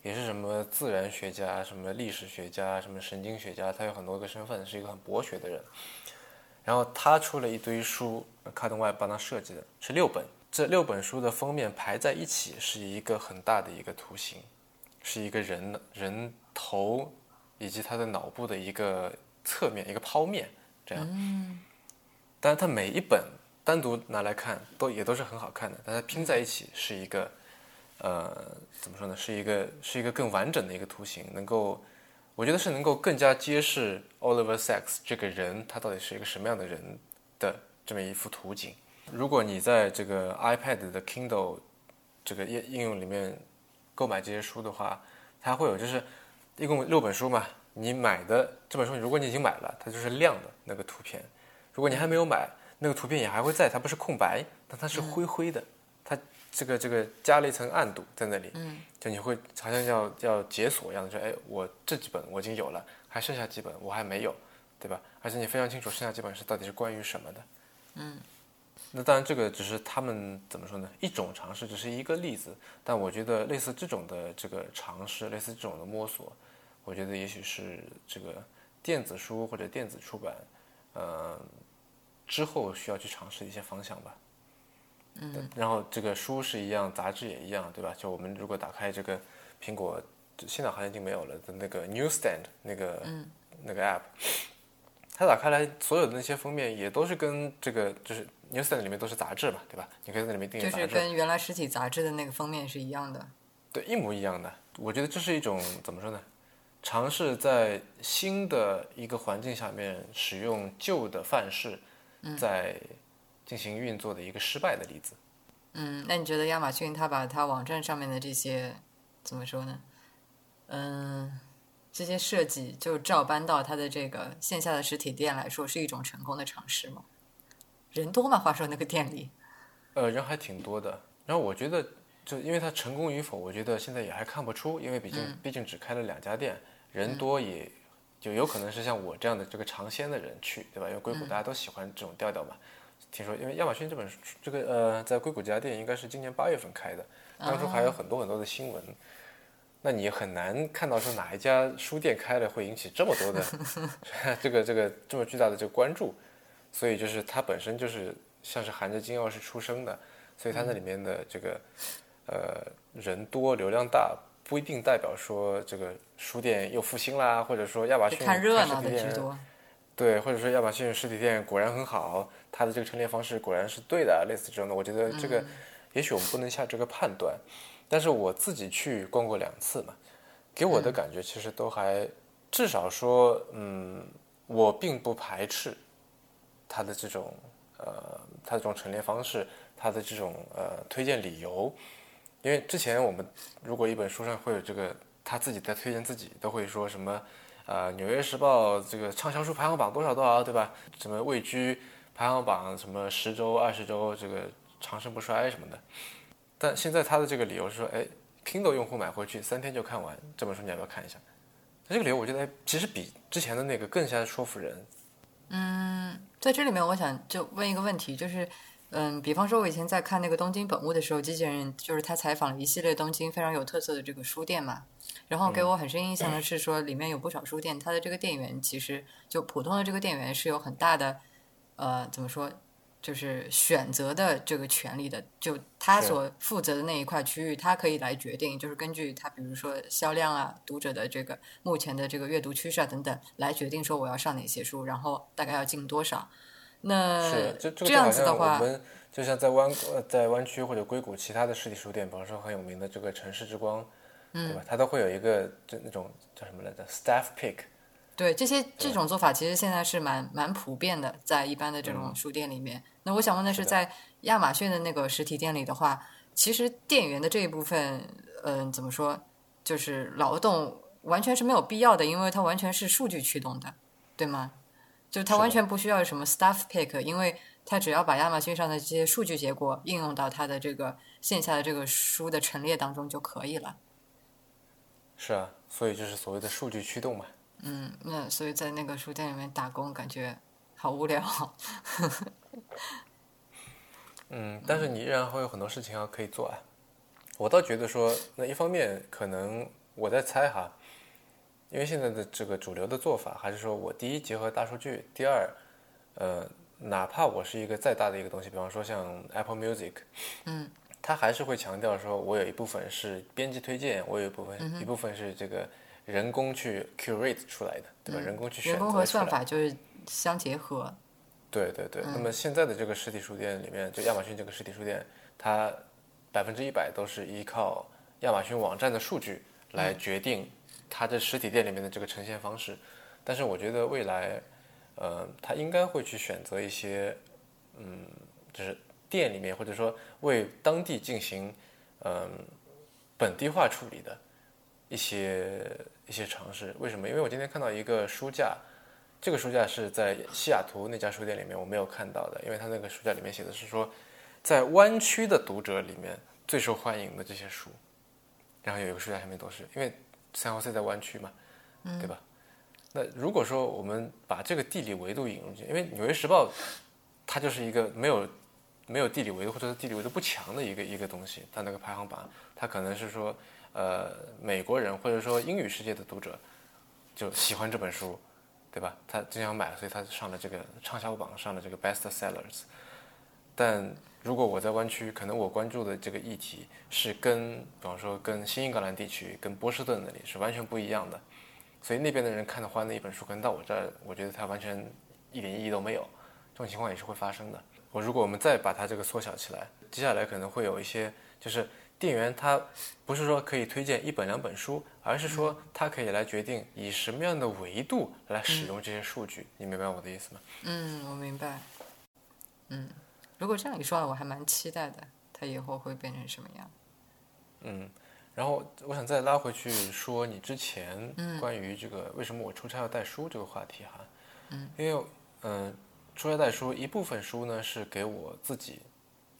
也是什么自然学家、什么历史学家、什么神经学家，他有很多个身份，是一个很博学的人。然后他出了一堆书，Cardone 帮他设计的是六本，这六本书的封面排在一起是一个很大的一个图形。是一个人的人头以及他的脑部的一个侧面，一个剖面，这样。嗯。但是它每一本单独拿来看，都也都是很好看的。但它拼在一起是一个，呃，怎么说呢？是一个是一个更完整的一个图形，能够，我觉得是能够更加揭示 Oliver Sacks 这个人他到底是一个什么样的人的这么一幅图景。如果你在这个 iPad 的 Kindle 这个应应用里面。购买这些书的话，它会有就是一共六本书嘛。你买的这本书，如果你已经买了，它就是亮的那个图片；如果你还没有买，那个图片也还会在，它不是空白，但它是灰灰的，它这个这个加了一层暗度在那里。嗯，就你会好像要要解锁一样的，说哎，我这几本我已经有了，还剩下几本我还没有，对吧？而且你非常清楚剩下几本是到底是关于什么的。嗯。那当然，这个只是他们怎么说呢？一种尝试，只是一个例子。但我觉得类似这种的这个尝试，类似这种的摸索，我觉得也许是这个电子书或者电子出版，呃，之后需要去尝试一些方向吧。嗯。然后这个书是一样，杂志也一样，对吧？就我们如果打开这个苹果，现在好像已经没有了的那个 Newsstand 那个那个 App，它打开来所有的那些封面也都是跟这个就是。Newsstand 里面都是杂志嘛，对吧？你可以在里面订阅杂志，就是跟原来实体杂志的那个封面是一样的。对，一模一样的。我觉得这是一种怎么说呢？尝试在新的一个环境下面使用旧的范式，在进行运作的一个失败的例子。嗯，那你觉得亚马逊它把它网站上面的这些怎么说呢？嗯，这些设计就照搬到它的这个线下的实体店来说，是一种成功的尝试吗？人多吗？话说那个店里，呃，人还挺多的。然后我觉得，就因为它成功与否，我觉得现在也还看不出，因为毕竟毕竟只开了两家店，人多也就有可能是像我这样的这个尝鲜的人去，对吧？因为硅谷大家都喜欢这种调调嘛。听说，因为亚马逊这本书，这个呃，在硅谷这家店应该是今年八月份开的，当初还有很多很多的新闻。那你很难看到说哪一家书店开了会引起这么多的 [laughs] [laughs] 这个这个这么巨大的这个关注。所以就是它本身就是像是含着金钥匙出生的，所以它那里面的这个呃人多流量大不一定代表说这个书店又复兴啦，或者说亚马逊看热闹的居多，对，或者说亚马逊实体店果然很好，它的这个陈列方式果然是对的，类似这种的，我觉得这个也许我们不能下这个判断，但是我自己去逛过两次嘛，给我的感觉其实都还至少说嗯，我并不排斥。它的这种，呃，它这种陈列方式，它的这种呃推荐理由，因为之前我们如果一本书上会有这个他自己在推荐自己，都会说什么，呃，《纽约时报》这个畅销书排行榜多少多少，对吧？什么位居排行榜什么十周、二十周，这个长盛不衰什么的。但现在他的这个理由是说，哎，Kindle 用户买回去三天就看完这本书，你要不要看一下？那这个理由我觉得其实比之前的那个更加说服人。嗯，在这里面，我想就问一个问题，就是，嗯，比方说，我以前在看那个东京本物的时候，机器人就是他采访了一系列东京非常有特色的这个书店嘛，然后给我很深印象的是说，里面有不少书店，它的这个店员其实就普通的这个店员是有很大的，呃，怎么说？就是选择的这个权利的，就他所负责的那一块区域，他可以来决定，就是根据他，比如说销量啊、读者的这个目前的这个阅读趋势啊等等，来决定说我要上哪些书，然后大概要进多少。那这样子的话，我们就像在湾呃在湾区或者硅谷其他的实体书店，比方说很有名的这个城市之光，对吧？它都会有一个就那种叫什么来着，staff pick。对，这些这种做法其实现在是蛮蛮普遍的，在一般的这种书店里面。那我想问的是，在亚马逊的那个实体店里的话，其实店员的这一部分，嗯，怎么说，就是劳动完全是没有必要的，因为它完全是数据驱动的，对吗？就它完全不需要什么 staff pick，因为它只要把亚马逊上的这些数据结果应用到它的这个线下的这个书的陈列当中就可以了。是啊，所以就是所谓的数据驱动嘛。嗯，那所以在那个书店里面打工，感觉好无聊。嗯，但是你依然会有很多事情要可以做啊。我倒觉得说，那一方面可能我在猜哈，因为现在的这个主流的做法，还是说我第一结合大数据，第二，呃，哪怕我是一个再大的一个东西，比方说像 Apple Music，嗯，它还是会强调说我有一部分是编辑推荐，我有一部分一部分是这个人工去 curate 出来的，对吧？人工去选择人工和算法就是相结合。对对对，那么现在的这个实体书店里面，就亚马逊这个实体书店，它百分之一百都是依靠亚马逊网站的数据来决定它这实体店里面的这个呈现方式。但是我觉得未来，呃，它应该会去选择一些，嗯，就是店里面或者说为当地进行，嗯，本地化处理的一些一些尝试。为什么？因为我今天看到一个书架。这个书架是在西雅图那家书店里面我没有看到的，因为他那个书架里面写的是说，在湾区的读者里面最受欢迎的这些书，然后有一个书架上面都是，因为三号线在湾区嘛，对吧？那如果说我们把这个地理维度引入进，因为《纽约时报》它就是一个没有没有地理维度或者是地理维度不强的一个一个东西，它那个排行榜，它可能是说，呃，美国人或者说英语世界的读者就喜欢这本书。对吧？他经常买，所以他上了这个畅销榜，上了这个 best sellers。但如果我在湾区，可能我关注的这个议题是跟，比方说跟新英格兰地区、跟波士顿那里是完全不一样的，所以那边的人看的欢的一本书，可能到我这儿，我觉得它完全一点意义都没有。这种情况也是会发生的。我如果我们再把它这个缩小起来，接下来可能会有一些就是。店员他不是说可以推荐一本两本书，而是说他可以来决定以什么样的维度来使用这些数据。你明白我的意思吗？嗯，我明白。嗯，如果这样一说，我还蛮期待的，他以后会变成什么样？嗯，然后我想再拉回去说你之前关于这个为什么我出差要带书这个话题哈。嗯，因为嗯，出差带书一部分书呢是给我自己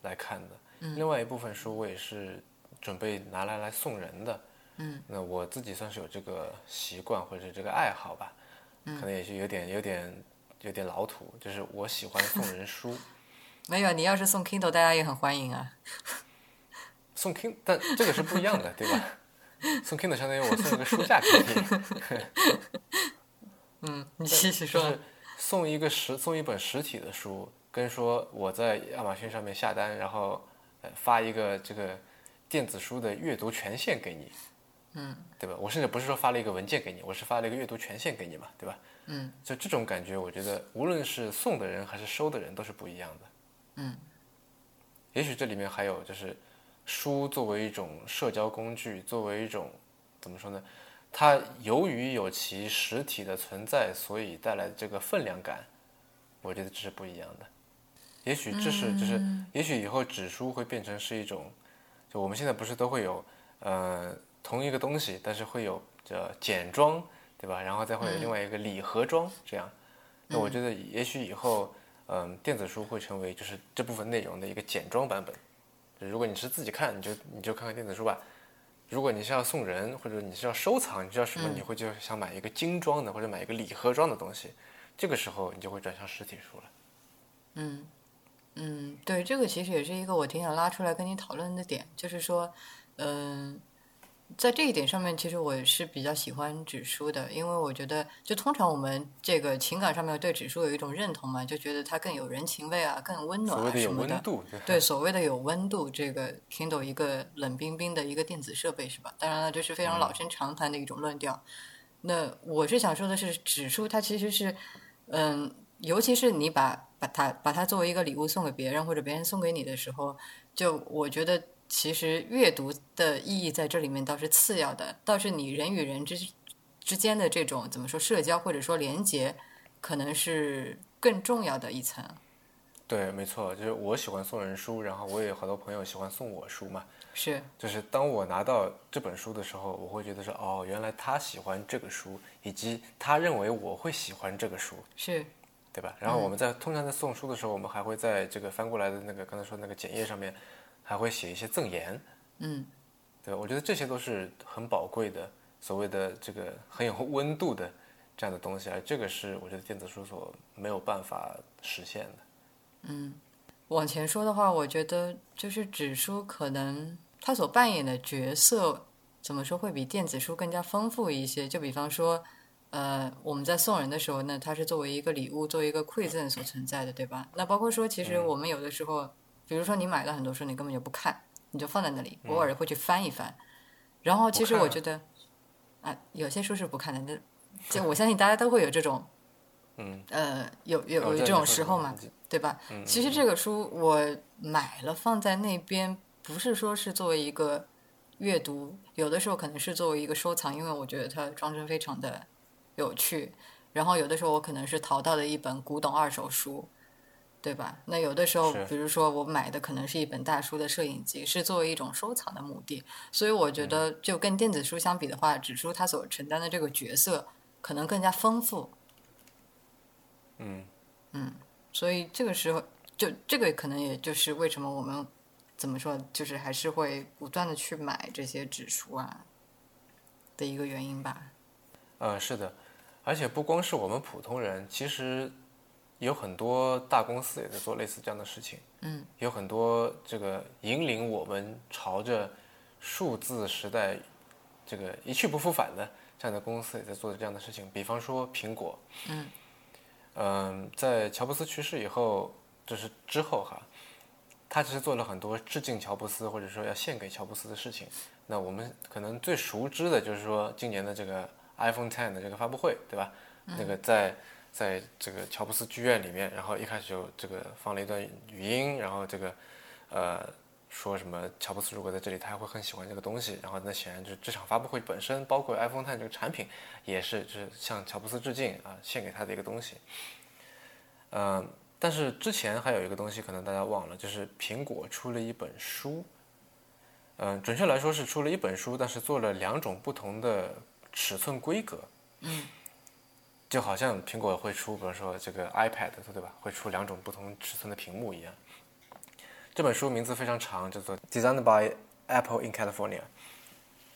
来看的，另外一部分书我也是。准备拿来来送人的，嗯，那我自己算是有这个习惯或者这个爱好吧，嗯，可能也是有点有点有点老土，就是我喜欢送人书。[laughs] 没有，你要是送 Kindle，大家也很欢迎啊。送 Kindle，但这个是不一样的，[laughs] 对吧？送 Kindle 相当于我送一个书架给你。[laughs] 嗯，你继续说。送一个实送一本实体的书，跟说我在亚马逊上面下单，然后发一个这个。电子书的阅读权限给你，嗯，对吧？我甚至不是说发了一个文件给你，我是发了一个阅读权限给你嘛，对吧？嗯，就这种感觉，我觉得无论是送的人还是收的人都是不一样的。嗯，也许这里面还有就是书作为一种社交工具，作为一种怎么说呢？它由于有其实体的存在，所以带来的这个分量感，我觉得这是不一样的。也许这是就是，也许以后纸书会变成是一种。就我们现在不是都会有，呃，同一个东西，但是会有叫简装，对吧？然后再会有另外一个礼盒装，这样。那我觉得也许以后，嗯，电子书会成为就是这部分内容的一个简装版本。如果你是自己看，你就你就看看电子书吧。如果你是要送人或者你是要收藏，你知道什么？你会就想买一个精装的或者买一个礼盒装的东西，这个时候你就会转向实体书了。嗯。嗯，对，这个其实也是一个我挺想拉出来跟你讨论的点，就是说，嗯，在这一点上面，其实我是比较喜欢纸书的，因为我觉得，就通常我们这个情感上面对纸书有一种认同嘛，就觉得它更有人情味啊，更温暖啊什么的。对，所谓的有温度，这个 Kindle 一个冷冰冰的一个电子设备是吧？当然了，这是非常老生常谈的一种论调。那我是想说的是，指数它其实是，嗯，尤其是你把。把它把它作为一个礼物送给别人，或者别人送给你的时候，就我觉得其实阅读的意义在这里面倒是次要的，倒是你人与人之之间的这种怎么说社交或者说连接，可能是更重要的一层。对，没错，就是我喜欢送人书，然后我也有好多朋友喜欢送我书嘛。是，就是当我拿到这本书的时候，我会觉得说，哦，原来他喜欢这个书，以及他认为我会喜欢这个书，是，对吧？然后我们在通常在送书的时候，我们还会在这个翻过来的那个刚才说那个简页上面，还会写一些赠言，嗯，对吧？我觉得这些都是很宝贵的，所谓的这个很有温度的这样的东西，而这个是我觉得电子书所没有办法实现的。嗯，往前说的话，我觉得就是纸书可能它所扮演的角色，怎么说会比电子书更加丰富一些。就比方说，呃，我们在送人的时候呢，它是作为一个礼物，作为一个馈赠所存在的，对吧？那包括说，其实我们有的时候，比如说你买了很多书，你根本就不看，你就放在那里，偶尔会去翻一翻。然后，其实我觉得，啊，有些书是不看的，那 [laughs] 就我相信大家都会有这种，嗯，呃，有有有这种时候嘛。对吧？其实这个书我买了放在那边，不是说是作为一个阅读，有的时候可能是作为一个收藏，因为我觉得它装帧非常的有趣。然后有的时候我可能是淘到的一本古董二手书，对吧？那有的时候，比如说我买的可能是一本大叔的摄影集，是作为一种收藏的目的。所以我觉得，就跟电子书相比的话，纸书它所承担的这个角色可能更加丰富。嗯嗯。所以这个时候，就这个可能也就是为什么我们怎么说，就是还是会不断的去买这些纸书啊的一个原因吧。嗯，是的，而且不光是我们普通人，其实有很多大公司也在做类似这样的事情。嗯，有很多这个引领我们朝着数字时代这个一去不复返的这样的公司也在做这样的事情。比方说苹果。嗯。嗯，在乔布斯去世以后，就是之后哈，他其实做了很多致敬乔布斯或者说要献给乔布斯的事情。那我们可能最熟知的就是说今年的这个 iPhone Ten 的这个发布会，对吧？那个在在这个乔布斯剧院里面，然后一开始就这个放了一段语音，然后这个呃。说什么？乔布斯如果在这里，他还会很喜欢这个东西。然后那显然就是这场发布会本身，包括 iPhone Ten 这个产品，也是就是向乔布斯致敬啊，献给他的一个东西。嗯，但是之前还有一个东西，可能大家忘了，就是苹果出了一本书。嗯，准确来说是出了一本书，但是做了两种不同的尺寸规格。嗯，就好像苹果会出，比如说这个 iPad，对吧？会出两种不同尺寸的屏幕一样。这本书名字非常长，叫做《Designed by Apple in California》。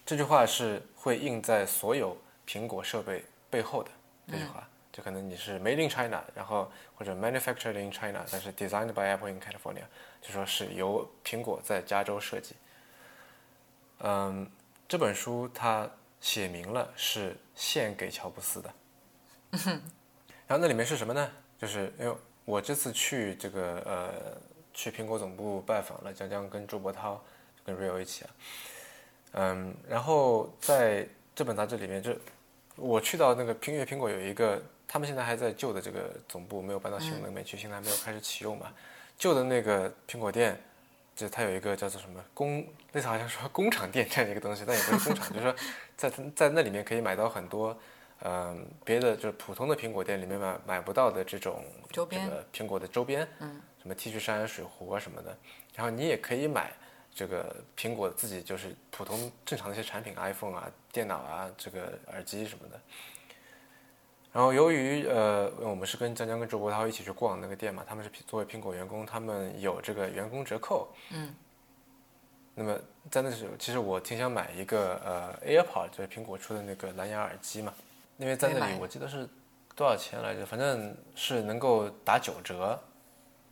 这句话是会印在所有苹果设备背后的。这句话，就可能你是 Made in China，然后或者 Manufactured in China，但是 Designed by Apple in California，就说是由苹果在加州设计。嗯，这本书它写明了是献给乔布斯的。然后那里面是什么呢？就是因为我这次去这个呃。去苹果总部拜访了江江跟周伯涛，跟 Rio 一起啊，嗯，然后在这本杂志里面，就我去到那个苹月苹果有一个，他们现在还在旧的这个总部，没有搬到新的里面去，现在还没有开始启用嘛。旧的那个苹果店，就它有一个叫做什么工，类似好像说工厂店这样的一个东西，但也不是工厂，就是说在在那里面可以买到很多，嗯，别的就是普通的苹果店里面买买不到的这种周边，苹果的周边，嗯。什么 T 恤衫、水壶啊什么的，然后你也可以买这个苹果自己就是普通正常的一些产品，iPhone 啊、电脑啊、这个耳机什么的。然后由于呃，我们是跟江江跟周国涛一起去逛那个店嘛，他们是作为苹果员工，他们有这个员工折扣。嗯。那么在那时候，其实我挺想买一个呃 AirPod，就是苹果出的那个蓝牙耳机嘛，因为在那里我记得是多少钱来着？反正是能够打九折。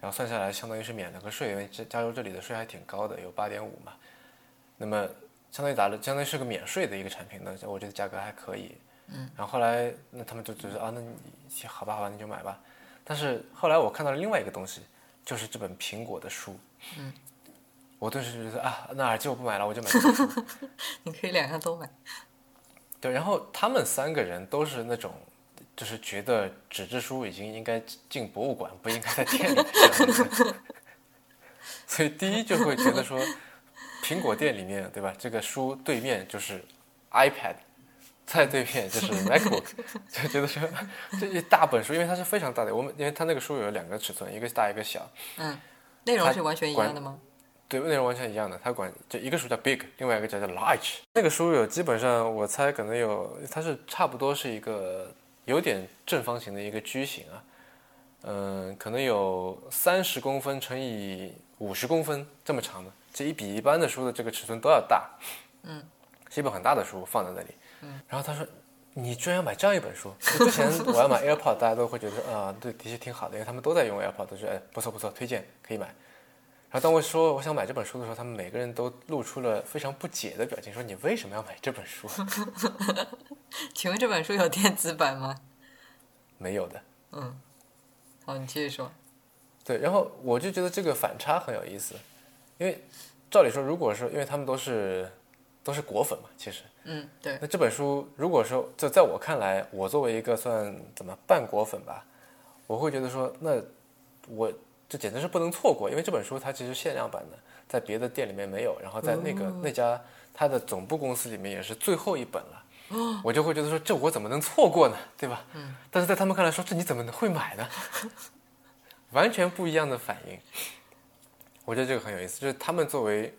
然后算下来，相当于是免了个税，因为加加州这里的税还挺高的，有八点五嘛。那么相当于打了，相当于是个免税的一个产品，那我觉得价格还可以。嗯。然后后来，那他们就觉得啊，那你好吧，好吧，你就买吧。但是后来我看到了另外一个东西，就是这本苹果的书。嗯。我顿时觉得啊，那耳机我不买了，我就买。[laughs] 你可以两样都买。对，然后他们三个人都是那种就是觉得纸质书已经应该进博物馆，不应该在店里。[laughs] 所以第一就会觉得说，苹果店里面对吧？这个书对面就是 iPad，在对面就是 MacBook，[laughs] 就觉得说这一大本书，因为它是非常大的。我们因为它那个书有两个尺寸，一个大一个小。嗯，内容是完全一样的吗？对，内容完全一样的。他管就一个书叫 Big，另外一个叫叫 Large。那个书有基本上我猜可能有，它是差不多是一个有点正方形的一个矩形啊。嗯，可能有三十公分乘以五十公分这么长的，这一比一般的书的这个尺寸都要大。嗯，是一本很大的书放在那里。嗯，然后他说：“你居然要买这样一本书？”之前我要买 AirPod，大家都会觉得啊，对，的确挺好的，因为他们都在用 AirPod，都是哎不错不错，推荐可以买。然后当我说我想买这本书的时候，他们每个人都露出了非常不解的表情，说：“你为什么要买这本书？” [laughs] 请问这本书有电子版吗？没有的。嗯。好，你继续说。对，然后我就觉得这个反差很有意思，因为照理说，如果说因为他们都是都是果粉嘛，其实，嗯，对。那这本书如果说就在我看来，我作为一个算怎么半果粉吧，我会觉得说，那我这简直是不能错过，因为这本书它其实限量版的，在别的店里面没有，然后在那个那家它的总部公司里面也是最后一本了。我就会觉得说，这我怎么能错过呢？对吧？嗯。但是在他们看来说，这你怎么能会买呢？[laughs] 完全不一样的反应。我觉得这个很有意思，就是他们作为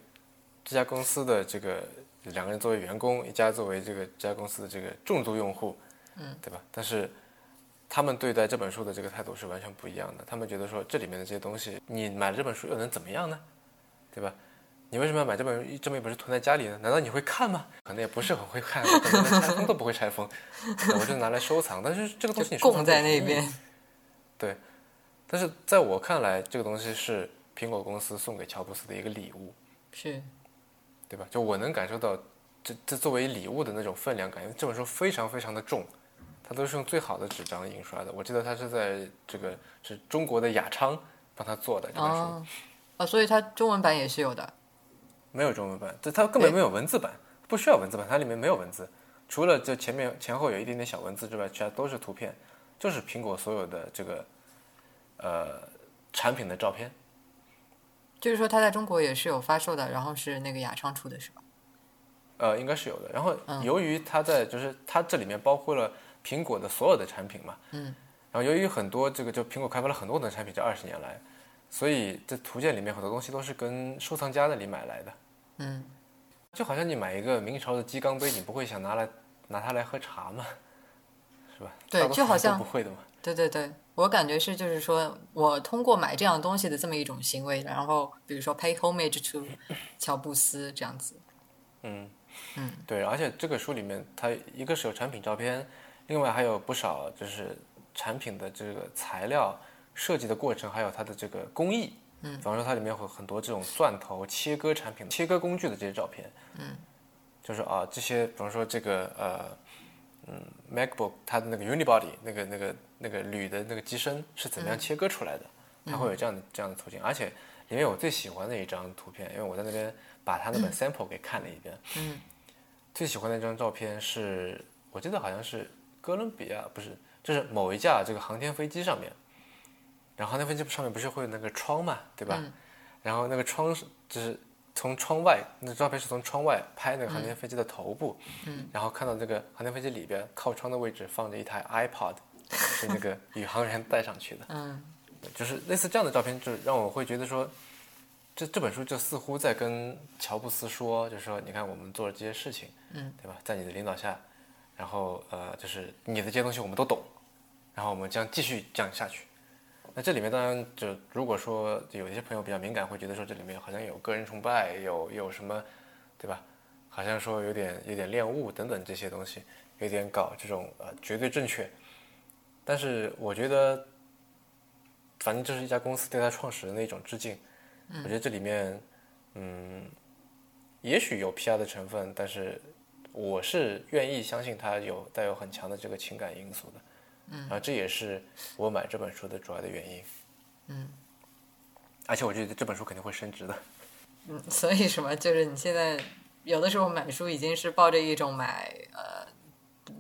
这家公司的这个两个人作为员工，一家作为这个这家公司的这个重度用户，嗯，对吧？但是他们对待这本书的这个态度是完全不一样的。他们觉得说，这里面的这些东西，你买了这本书又能怎么样呢？对吧？你为什么要买这本这么一本书囤在家里呢？难道你会看吗？可能也不是很会看，可能连拆封都不会拆封，我就拿来收藏。但是这个东西你供在那边，对。但是在我看来，这个东西是苹果公司送给乔布斯的一个礼物，是，对吧？就我能感受到这这作为礼物的那种分量感，因为这本书非常非常的重，它都是用最好的纸张印刷的。我记得它是在这个是中国的雅昌帮他做的这本书，啊，所以它中文版也是有的。没有中文版，这它根本没有文字版，不需要文字版，它里面没有文字，除了这前面前后有一点点小文字之外，其他都是图片，就是苹果所有的这个呃产品的照片。就是说，它在中国也是有发售的，然后是那个雅昌出的是吧？呃，应该是有的。然后由于它在就是它这里面包括了苹果的所有的产品嘛，嗯，然后由于很多这个就苹果开发了很多的产品，这二十年来，所以这图鉴里面很多东西都是跟收藏家那里买来的。嗯，就好像你买一个明朝的鸡缸杯，你不会想拿来拿它来喝茶吗？[laughs] 是吧？对，就好像不会的嘛。对对对，我感觉是就是说我通过买这样东西的这么一种行为，然后比如说 pay homage to [laughs] 乔布斯这样子。嗯嗯，对，而且这个书里面它一个是有产品照片，另外还有不少就是产品的这个材料设计的过程，还有它的这个工艺。嗯，比方说它里面会很多这种钻头、切割产品、切割工具的这些照片。嗯，就是啊，这些比方说这个呃，嗯，MacBook 它的那个 Unibody 那个那个那个铝的那个机身是怎么样切割出来的？它会有这样的这样的图景，而且里面我最喜欢的一张图片，因为我在那边把它那本 sample 给看了一遍。嗯，最喜欢的一张照片是我记得好像是哥伦比亚，不是，就是某一架这个航天飞机上面。然后航天飞机上面不是会有那个窗嘛，对吧？然后那个窗是就是从窗外，那照片是从窗外拍那个航天飞机的头部，然后看到这个航天飞机里边靠窗的位置放着一台 iPod，是那个宇航员带上去的。嗯，就是类似这样的照片，就让我会觉得说，这这本书就似乎在跟乔布斯说，就是说，你看我们做了这些事情，嗯，对吧？在你的领导下，然后呃，就是你的这些东西我们都懂，然后我们将继续这样下去。那这里面当然就如果说有一些朋友比较敏感，会觉得说这里面好像有个人崇拜，有有什么，对吧？好像说有点有点恋物等等这些东西，有点搞这种呃绝对正确。但是我觉得，反正这是一家公司对他创始人的一种致敬。我觉得这里面，嗯，也许有 PR 的成分，但是我是愿意相信它有带有很强的这个情感因素的。嗯，啊，这也是我买这本书的主要的原因。嗯，而且我觉得这本书肯定会升值的。嗯，所以什么？就是你现在有的时候买书已经是抱着一种买呃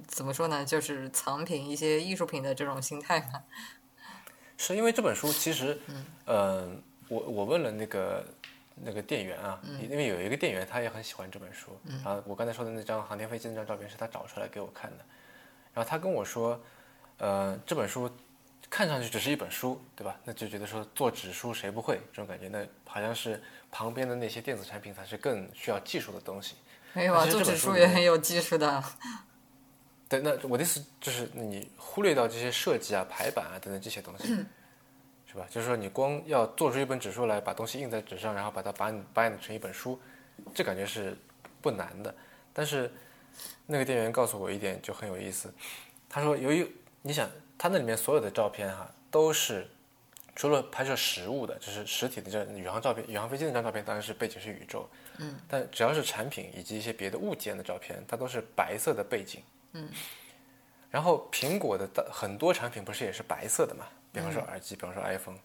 怎么说呢？就是藏品一些艺术品的这种心态嘛。是因为这本书其实，嗯，我我问了那个那个店员啊，因为有一个店员他也很喜欢这本书，然后我刚才说的那张航天飞机那张照片是他找出来给我看的，然后他跟我说，呃，这本书看上去只是一本书，对吧？那就觉得说做纸书谁不会这种感觉？那好像是旁边的那些电子产品才是更需要技术的东西。没有啊，做纸书也很有技术的。[laughs] 对，那我的意思就是你忽略掉这些设计啊、排版啊等等这些东西，[clears throat] 是吧？就是说你光要做出一本指数来，把东西印在纸上，然后把它版版成一本书，这感觉是不难的。但是那个店员告诉我一点就很有意思，他说由于你想，他那里面所有的照片哈都是除了拍摄实物的，就是实体的这宇航照片、宇航飞机那张照片，当然是背景是宇宙，嗯，但只要是产品以及一些别的物件的照片，它都是白色的背景。嗯，然后苹果的很多产品不是也是白色的嘛？比方说耳机，比方说 iPhone。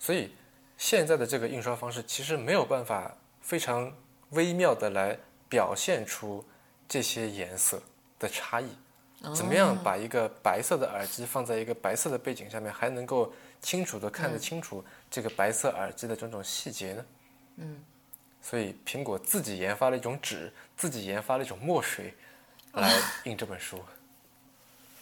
所以现在的这个印刷方式其实没有办法非常微妙的来表现出这些颜色的差异。怎么样把一个白色的耳机放在一个白色的背景下面，还能够清楚的看得清楚这个白色耳机的种种细节呢？嗯，所以苹果自己研发了一种纸，自己研发了一种墨水。来印这本书，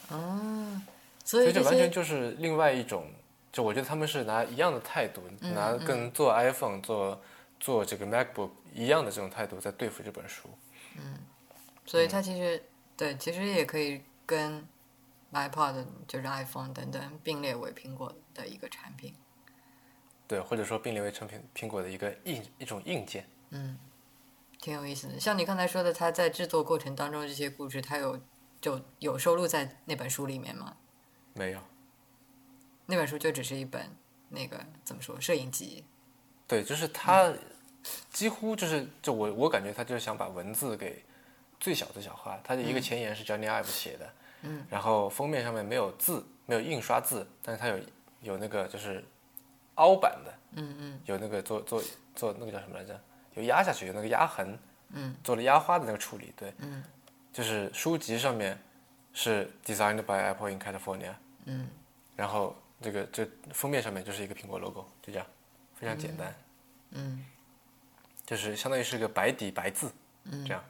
哦，[laughs] 所以这完全就是另外一种，就我觉得他们是拿一样的态度，拿跟做 iPhone、做做这个 MacBook 一样的这种态度在对付这本书。嗯，所以它其实对，其实也可以跟 iPod 就是 iPhone 等等并列为苹果的一个产品。对，或者说并列为成品苹果的一个硬一种硬件。嗯。挺有意思的，像你刚才说的，他在制作过程当中这些故事，他有就有收录在那本书里面吗？没有，那本书就只是一本那个怎么说摄影集？对，就是他几乎就是就我我感觉他就是想把文字给最小最小化。他的一个前言是 Johnny Ive 写的，嗯，然后封面上面没有字，没有印刷字，但是他有有那个就是凹版的，嗯嗯，有那个做做做那个叫什么来着？有压下去有那个压痕，嗯，做了压花的那个处理，对，嗯，就是书籍上面是 designed by Apple in California，嗯，然后这个这封面上面就是一个苹果 logo，就这样，非常简单，嗯，就是相当于是个白底白字，嗯，这样。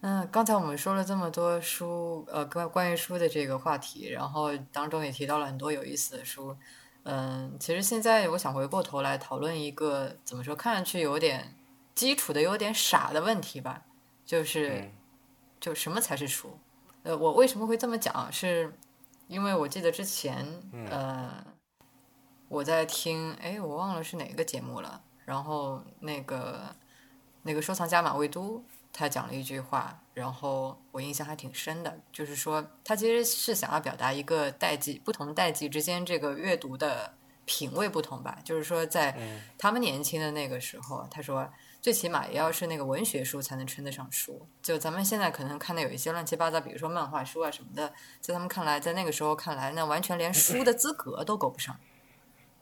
嗯，刚才我们说了这么多书，呃，关关于书的这个话题，然后当中也提到了很多有意思的书，嗯，其实现在我想回过头来讨论一个怎么说，看上去有点。基础的有点傻的问题吧，就是，就什么才是书？呃，我为什么会这么讲？是因为我记得之前，呃，我在听，哎，我忘了是哪个节目了。然后那个那个收藏家马未都他讲了一句话，然后我印象还挺深的，就是说他其实是想要表达一个代际不同代际之间这个阅读的品味不同吧。就是说，在他们年轻的那个时候，他说。最起码也要是那个文学书才能称得上书。就咱们现在可能看的有一些乱七八糟，比如说漫画书啊什么的，在他们看来，在那个时候看来，那完全连书的资格都够不上。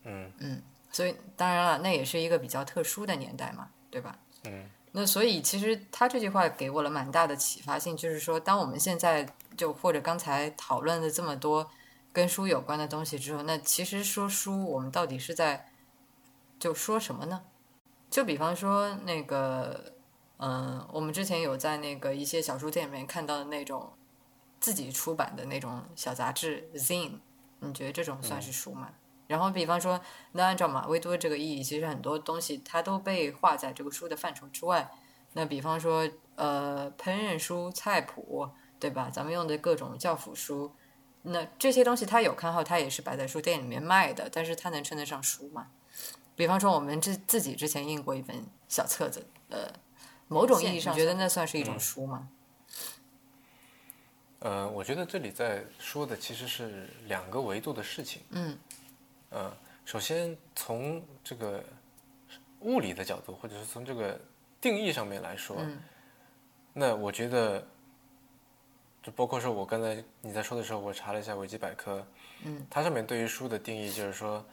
嗯嗯，所以当然了，那也是一个比较特殊的年代嘛，对吧？嗯。那所以其实他这句话给我了蛮大的启发性，就是说，当我们现在就或者刚才讨论的这么多跟书有关的东西之后，那其实说书，我们到底是在就说什么呢？就比方说那个，嗯，我们之前有在那个一些小书店里面看到的那种自己出版的那种小杂志 zine，你觉得这种算是书吗？然后比方说，那按照马未都这个意义，其实很多东西它都被划在这个书的范畴之外。那比方说，呃，烹饪书、菜谱，对吧？咱们用的各种教辅书，那这些东西它有刊号，它也是摆在书店里面卖的，但是它能称得上书吗？比方说，我们自自己之前印过一本小册子，呃，某种意义上，你觉得那算是一种书吗？呃，我觉得这里在说的其实是两个维度的事情。嗯。呃，首先从这个物理的角度，或者是从这个定义上面来说，那我觉得，就包括说我刚才你在说的时候，我查了一下维基百科，嗯，它上面对于书的定义就是说。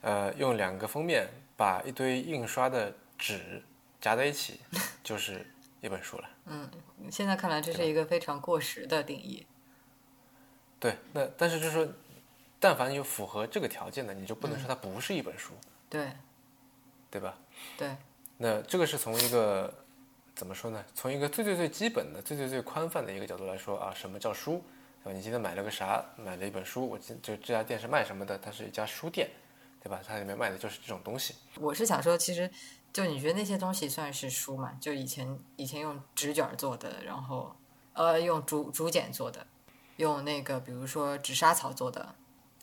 呃，用两个封面把一堆印刷的纸夹在一起，[laughs] 就是一本书了。嗯现在看来这是一个非常过时的定义。对，那但是就是说，但凡有符合这个条件的，你就不能说它不是一本书，对对吧？对，那这个是从一个怎么说呢？从一个最最最基本的、最最最宽泛的一个角度来说啊，什么叫书？对吧？你今天买了个啥？买了一本书，我今就这家店是卖什么的？它是一家书店，对吧？它里面卖的就是这种东西。我是想说，其实就你觉得那些东西算是书嘛？就以前以前用纸卷做的，然后呃用竹竹简做的，用那个比如说纸莎草做的，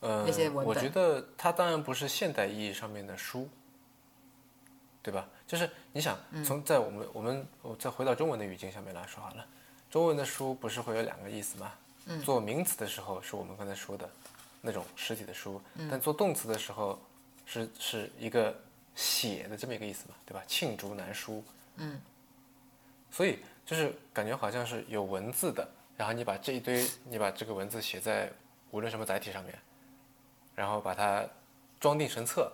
呃那些，文本我觉得它当然不是现代意义上面的书，对吧？就是你想嗯从在我们我们我再回到中文的语境下面来说好了，中文的书不是会有两个意思吗？嗯做名词的时候是我们刚才说的那种实体的书，嗯但做动词的时候是是一个写的这么一个意思嘛，对吧？罄竹难书，嗯，所以就是感觉好像是有文字的，然后你把这一堆，你把这个文字写在无论什么载体上面，然后把它装订成册，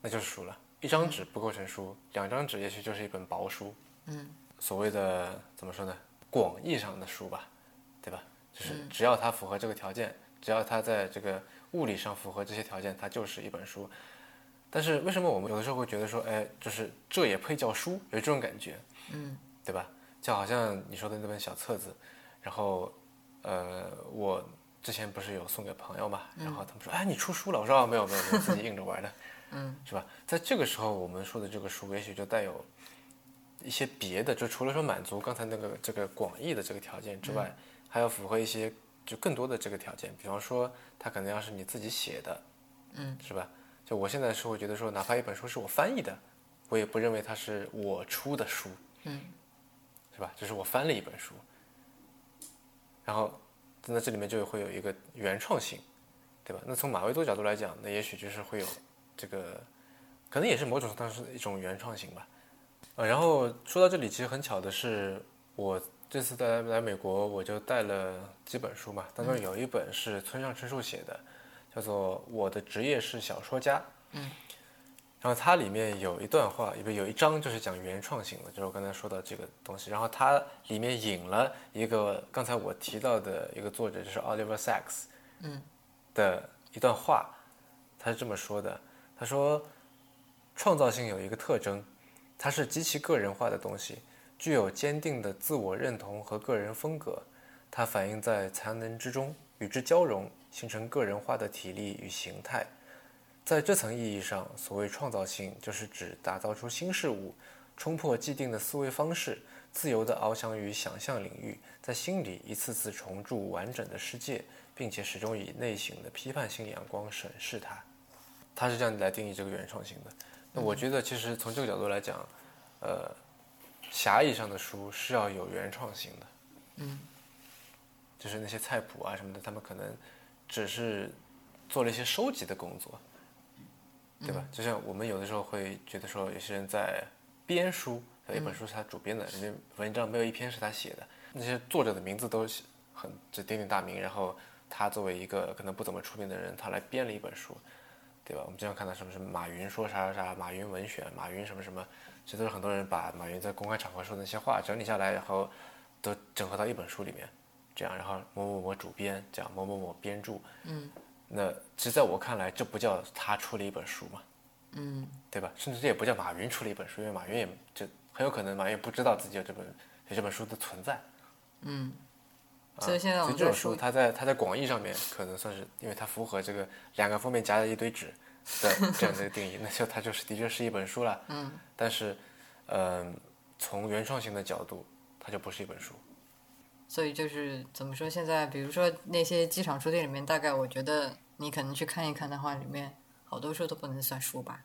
那就是书了。一张纸不构成书，两张纸也许就是一本薄书。嗯，所谓的怎么说呢？广义上的书吧，对吧？就是只要它符合这个条件，只要它在这个物理上符合这些条件，它就是一本书。但是为什么我们有的时候会觉得说，哎，就是这也配叫书？有这种感觉，嗯，对吧？就好像你说的那本小册子，然后，呃，我之前不是有送给朋友嘛，然后他们说，哎，你出书了？我说啊，没有没有，没有，自己硬着玩的，[laughs] 嗯，是吧？在这个时候，我们说的这个书，也许就带有一些别的，就除了说满足刚才那个这个广义的这个条件之外，还要符合一些就更多的这个条件，比方说，它可能要是你自己写的，嗯，是吧？就我现在是会觉得说，哪怕一本书是我翻译的，我也不认为它是我出的书，嗯，是吧？就是我翻了一本书，然后那这里面就会有一个原创性，对吧？那从马未都角度来讲，那也许就是会有这个，可能也是某种当是一种原创性吧。呃，然后说到这里，其实很巧的是，我这次来来美国，我就带了几本书嘛，当中有一本是村上春树写的，叫做《我的职业是小说家》。嗯。然后它里面有一段话，里面有一章就是讲原创性的，就是我刚才说到这个东西。然后它里面引了一个刚才我提到的一个作者，就是 Oliver Sacks，嗯，的一段话，他是这么说的：他说，创造性有一个特征，它是极其个人化的东西，具有坚定的自我认同和个人风格，它反映在才能之中，与之交融，形成个人化的体力与形态。在这层意义上，所谓创造性，就是指打造出新事物，冲破既定的思维方式，自由地翱翔于想象领域，在心里一次次重铸完整的世界，并且始终以内省的批判性眼光审视它。他是这样来定义这个原创性的。那我觉得，其实从这个角度来讲，呃，狭义上的书是要有原创性的。嗯，就是那些菜谱啊什么的，他们可能只是做了一些收集的工作，对吧？就像我们有的时候会觉得说，有些人在编书，有一本书是他主编的，人家文章没有一篇是他写的，那些作者的名字都是很就鼎鼎大名，然后他作为一个可能不怎么出名的人，他来编了一本书，对吧？我们经常看到什么什么马云说啥啥啥，马云文选，马云什么什么，这都是很多人把马云在公开场合说的那些话整理下来，然后都整合到一本书里面，这样，然后某某某主编，这样某某某编著，嗯，那其实在我看来，这不叫他出了一本书嘛，嗯，对吧？甚至这也不叫马云出了一本书，因为马云也就很有可能马云也不知道自己有这本有这本书的存在。嗯，啊所以现在我们这种书，它在它在广义上面可能算是，因为它符合这个两个封面夹着一堆纸的 [laughs] 这样的一个定义，那就它就是的确是一本书了。嗯，但是，嗯、从原创性的角度，它就不是一本书。所以就是怎么说？现在比如说那些机场书店里面，大概我觉得你可能去看一看的话，里面好多书都不能算书吧。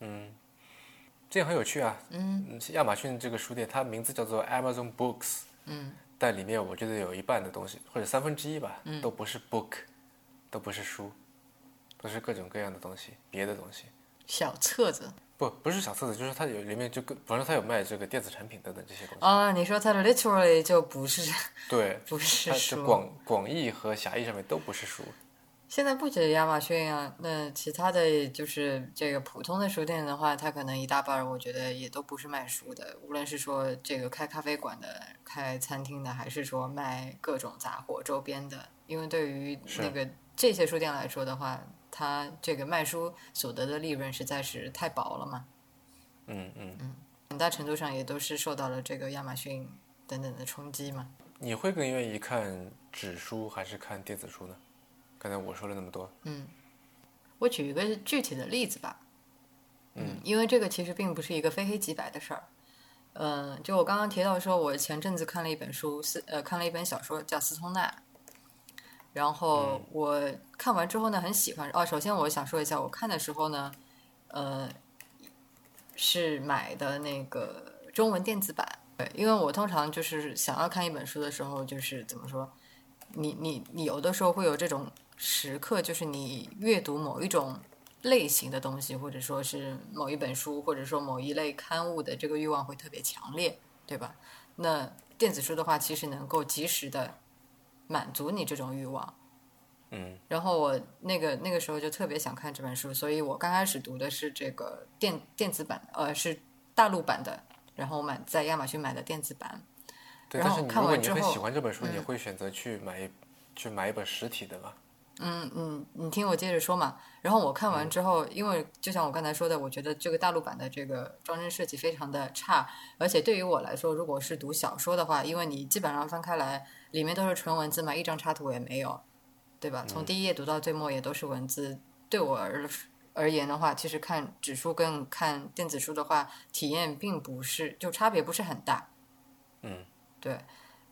嗯，这样很有趣啊。嗯亚马逊这个书店，它名字叫做 Amazon Books，嗯但里面我觉得有一半的东西，或者三分之一吧，嗯都不是 book，都不是书，都是各种各样的东西，别的东西。小册子不，不是小册子，就是它有里面就跟，比方说它有卖这个电子产品等等这些东西。啊，你说它的 literally 就不是对，不是它是广广义和狭义上面都不是书。现在不止亚马逊啊，那其他的就是这个普通的书店的话，它可能一大半儿，我觉得也都不是卖书的。无论是说这个开咖啡馆的、开餐厅的，还是说卖各种杂货周边的，因为对于那个这些书店来说的话，它这个卖书所得的利润实在是太薄了嘛。嗯嗯嗯，很大程度上也都是受到了这个亚马逊等等的冲击嘛。你会更愿意看纸书还是看电子书呢？刚才我说了那么多，嗯，我举一个具体的例子吧，嗯，因为这个其实并不是一个非黑即白的事儿，嗯，就我刚刚提到说，我前阵子看了一本书，斯呃看了一本小说叫《斯通纳》，然后我看完之后呢，很喜欢。哦，首先我想说一下，我看的时候呢，呃，是买的那个中文电子版，对，因为我通常就是想要看一本书的时候，就是怎么说，你你你有的时候会有这种。时刻就是你阅读某一种类型的东西，或者说是某一本书，或者说某一类刊物的这个欲望会特别强烈，对吧？那电子书的话，其实能够及时的满足你这种欲望。嗯。然后我那个那个时候就特别想看这本书，所以我刚开始读的是这个电电子版，呃，是大陆版的，然后买在亚马逊买的电子版。对，但是如果你很喜欢这本书，你会选择去买去买一本实体的吗？嗯嗯，你听我接着说嘛。然后我看完之后，因为就像我刚才说的，我觉得这个大陆版的这个装帧设计非常的差，而且对于我来说，如果是读小说的话，因为你基本上翻开来，里面都是纯文字嘛，一张插图也没有，对吧？从第一页读到最末也都是文字。对我而而言的话，其实看纸书跟看电子书的话，体验并不是就差别不是很大。嗯，对。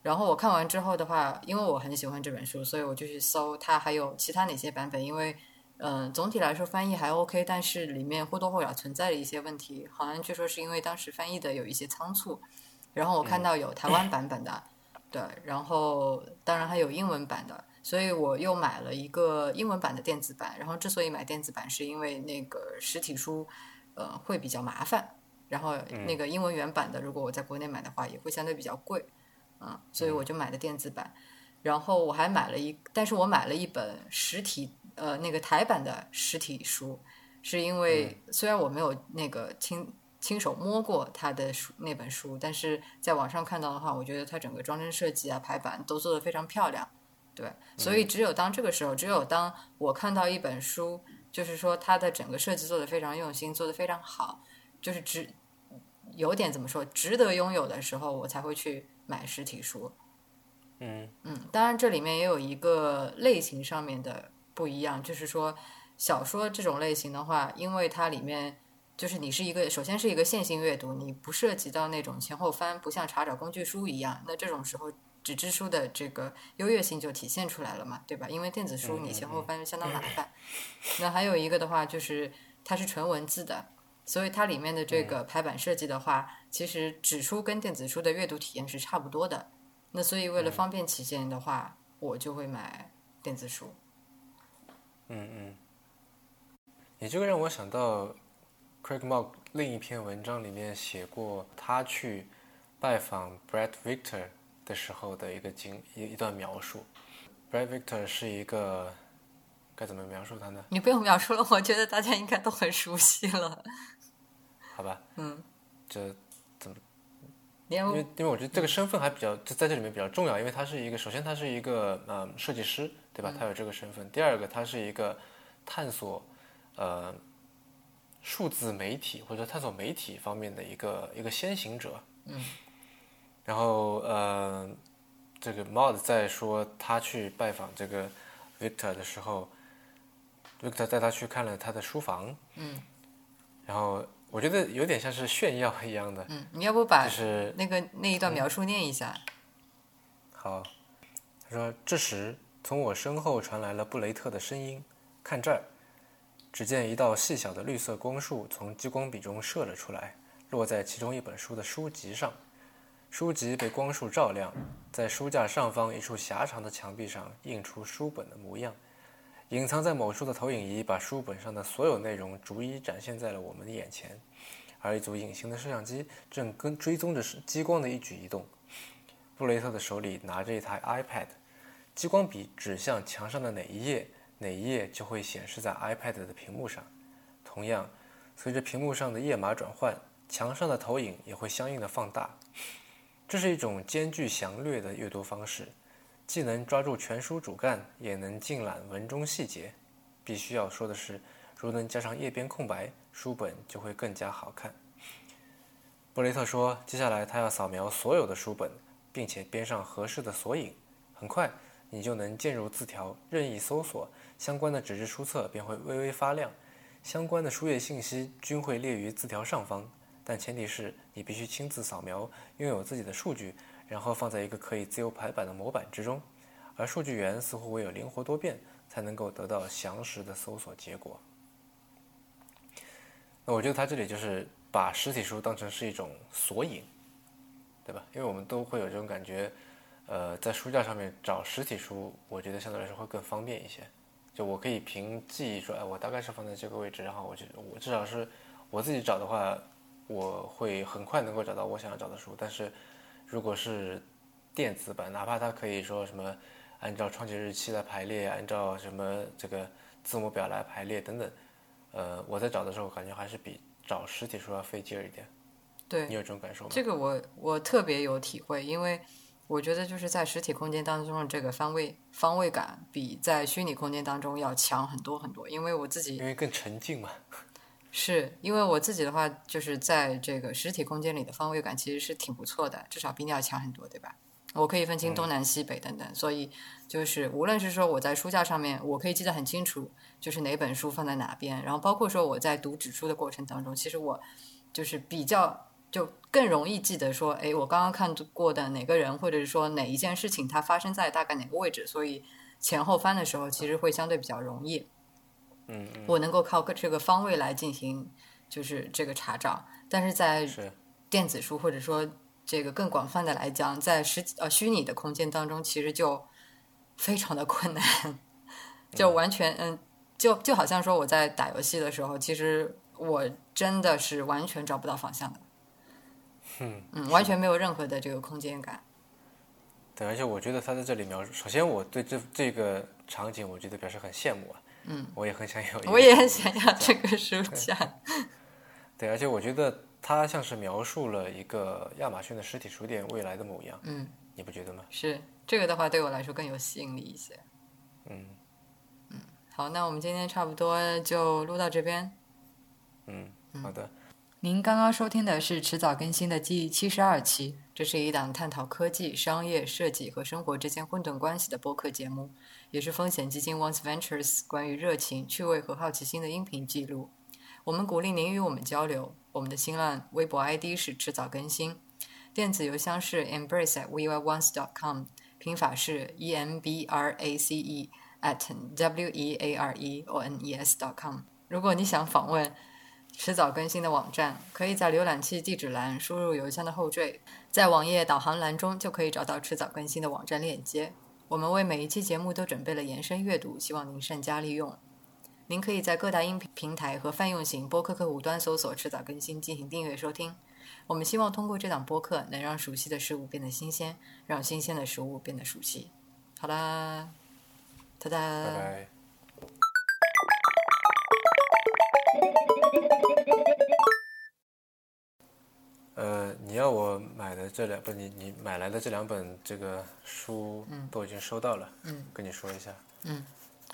然后我看完之后的话，因为我很喜欢这本书，所以我就去搜它还有其他哪些版本。因为，嗯，总体来说翻译还 OK，但是里面或多或少存在了一些问题。好像据说是因为当时翻译的有一些仓促。然后我看到有台湾版本的，对，然后当然还有英文版的，所以我又买了一个英文版的电子版。然后之所以买电子版，是因为那个实体书，呃，会比较麻烦。然后那个英文原版的，如果我在国内买的话，也会相对比较贵。嗯，所以我就买的电子版，然后我还买了一，但是我买了一本实体，呃，那个台版的实体书，是因为虽然我没有那个亲亲手摸过它的书那本书，但是在网上看到的话，我觉得它整个装帧设计啊、排版都做得非常漂亮，对，所以只有当这个时候，只有当我看到一本书，就是说它的整个设计做得非常用心，做得非常好，就是值有点怎么说值得拥有的时候，我才会去。买实体书，嗯嗯，当然这里面也有一个类型上面的不一样，就是说小说这种类型的话，因为它里面就是你是一个首先是一个线性阅读，你不涉及到那种前后翻，不像查找工具书一样，那这种时候纸质书的这个优越性就体现出来了嘛，对吧？因为电子书你前后翻相当麻烦。[laughs] 那还有一个的话就是它是纯文字的。所以它里面的这个排版设计的话，其实纸书跟电子书的阅读体验是差不多的。那所以为了方便起见的话，我就会买电子书。嗯嗯。你这个让我想到，Craig Mogg 另一篇文章里面写过他去拜访 Brad Victor 的时候的一个经一一段描述。Brad Victor 是一个。该怎么描述他呢？你不用描述了，我觉得大家应该都很熟悉了。好吧，嗯，这怎么？因为因为我觉得这个身份还比较，在这里面比较重要，因为他是一个，首先他是一个呃设计师，对吧？他有这个身份。第二个，他是一个探索呃数字媒体或者探索媒体方面的一个一个先行者。嗯。然后呃，这个 Mod 在说他去拜访这个 Victor 的时候。，Victor 带他去看了他的书房，嗯，然后我觉得有点像是炫耀一样的，嗯，你要不把就是那个那一段描述念一下？好，他说：“这时从我身后传来了布雷特的声音，看这儿。”只见一道细小的绿色光束从激光笔中射了出来，落在其中一本书的书籍上。书籍被光束照亮，在书架上方一处狭长的墙壁上印出书本的模样。隐藏在某处的投影仪把书本上的所有内容逐一展现在了我们的眼前，而一组隐形的摄像机正跟追踪着激光的一举一动。布雷特的手里拿着一台 iPad，激光笔指向墙上的哪一页，哪一页就会显示在 iPad 的屏幕上。同样，随着屏幕上的页码转换，墙上的投影也会相应的放大。这是一种兼具详略的阅读方式，既能抓住全书主干，也能尽览文中细节。必须要说的是，如能加上页边空白，书本就会更加好看。布雷特说：“接下来他要扫描所有的书本，并且编上合适的索引。很快，你就能进入字条，任意搜索相关的纸质书册，便会微微发亮。相关的书页信息均会列于字条上方，但前提是你必须亲自扫描，拥有自己的数据，然后放在一个可以自由排版的模板之中。而数据源似乎唯有灵活多变，才能够得到详实的搜索结果。那我觉得他这里就是把实体书当成是一种索引，对吧？因为我们都会有这种感觉，呃，在书架上面找实体书，我觉得相对来说会更方便一些。就我可以凭记忆说，哎，我大概是放在这个位置，然后我就我至少是我自己找的话，我会很快能够找到我想要找的书。但是如果是电子版，哪怕它可以说什么按照创建日期来排列，按照什么这个字母表来排列等等。呃，我在找的时候，感觉还是比找实体书要费劲儿一点。对你有这种感受吗？这个我我特别有体会，因为我觉得就是在实体空间当中的这个方位方位感，比在虚拟空间当中要强很多很多。因为我自己因为更沉浸嘛。是因为我自己的话，就是在这个实体空间里的方位感其实是挺不错的，至少比你要强很多，对吧？我可以分清东南西北等等，所以就是无论是说我在书架上面，我可以记得很清楚，就是哪本书放在哪边，然后包括说我在读纸书的过程当中，其实我就是比较就更容易记得说，哎，我刚刚看过的哪个人，或者是说哪一件事情它发生在大概哪个位置，所以前后翻的时候其实会相对比较容易。嗯嗯。我能够靠这个方位来进行就是这个查找，但是在电子书或者说这个更广泛的来讲，在实呃虚拟的空间当中，其实就非常的困难，[laughs] 就完全嗯，就就好像说我在打游戏的时候，其实我真的是完全找不到方向的，嗯嗯，完全没有任何的这个空间感。对，而且我觉得他在这里描述，首先我对这这个场景，我觉得表示很羡慕啊。嗯，我也很想有一个。我也很想要这个书架。对，而且我觉得它像是描述了一个亚马逊的实体书店未来的模样，嗯，你不觉得吗？是这个的话，对我来说更有吸引力一些。嗯嗯好，那我们今天差不多就录到这边。嗯，好的，您刚刚收听的是迟早更新的第七十二期，这是一档探讨科技、商业、设计和生活之间混沌关系的播客节目，也是风险基金 Once Ventures 关于热情、趣味和好奇心的音频记录。我们鼓励您与我们交流，我们的新浪微博 ID 是迟早更新，电子邮箱是 embrace at weareones.com，拼法是 e m b r a c e at w e a r e o n e s dot com。如果你想访问迟早更新的网站，可以在浏览器地址栏输入邮箱的后缀，在网页导航栏中就可以找到迟早更新的网站链接。我们为每一期节目都准备了延伸阅读，希望您善加利用。您可以在各大音频平台和泛用型播客客户端搜索“迟早更新”进行订阅收听。我们希望通过这档播客，能让熟悉的事物变得新鲜，让新鲜的食物变得熟悉。好啦，哒哒，拜拜。呃，你要我买的这两不，你你买来的这两本这个书都已经收到了，嗯，跟你说一下，嗯，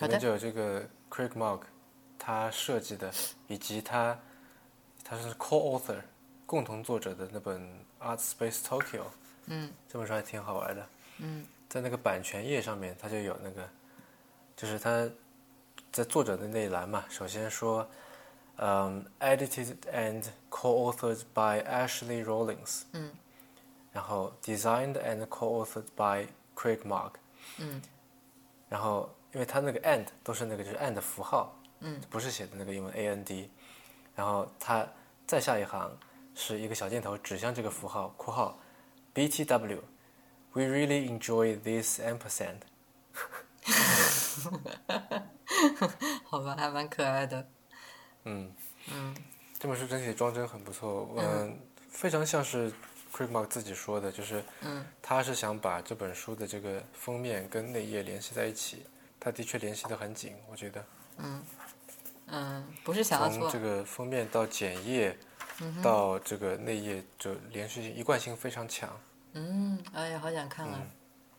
里面就有这个 Craig Mark 他设计的，以及他他是 co-author 共同作者的那本 Art Space Tokyo，嗯。这本书还挺好玩的，嗯。在那个版权页上面，它就有那个，就是他在作者的那一栏嘛，首先说，嗯、e d i t e d and co-authored by Ashley Rollins，嗯然后 designed and co-authored by Craig Mark，嗯然后因为它那个 and 都是那个就是 and 的符号，嗯，不是写的那个英文 a n d，然后它再下一行是一个小箭头指向这个符号（括号 b t w），We really enjoy this ampersand。[laughs] 好吧，还蛮可爱的。 嗯，嗯这本书整体装帧很不错，嗯，非常像是 Craig Mark 自己说的，就是嗯他是想把这本书的这个封面跟内页联系在一起，他的确联系的很紧，我觉得。嗯嗯，不是想从这个封面到简页，到这个内页，就连续性、一贯性非常强。嗯，哎呀，好想看啊！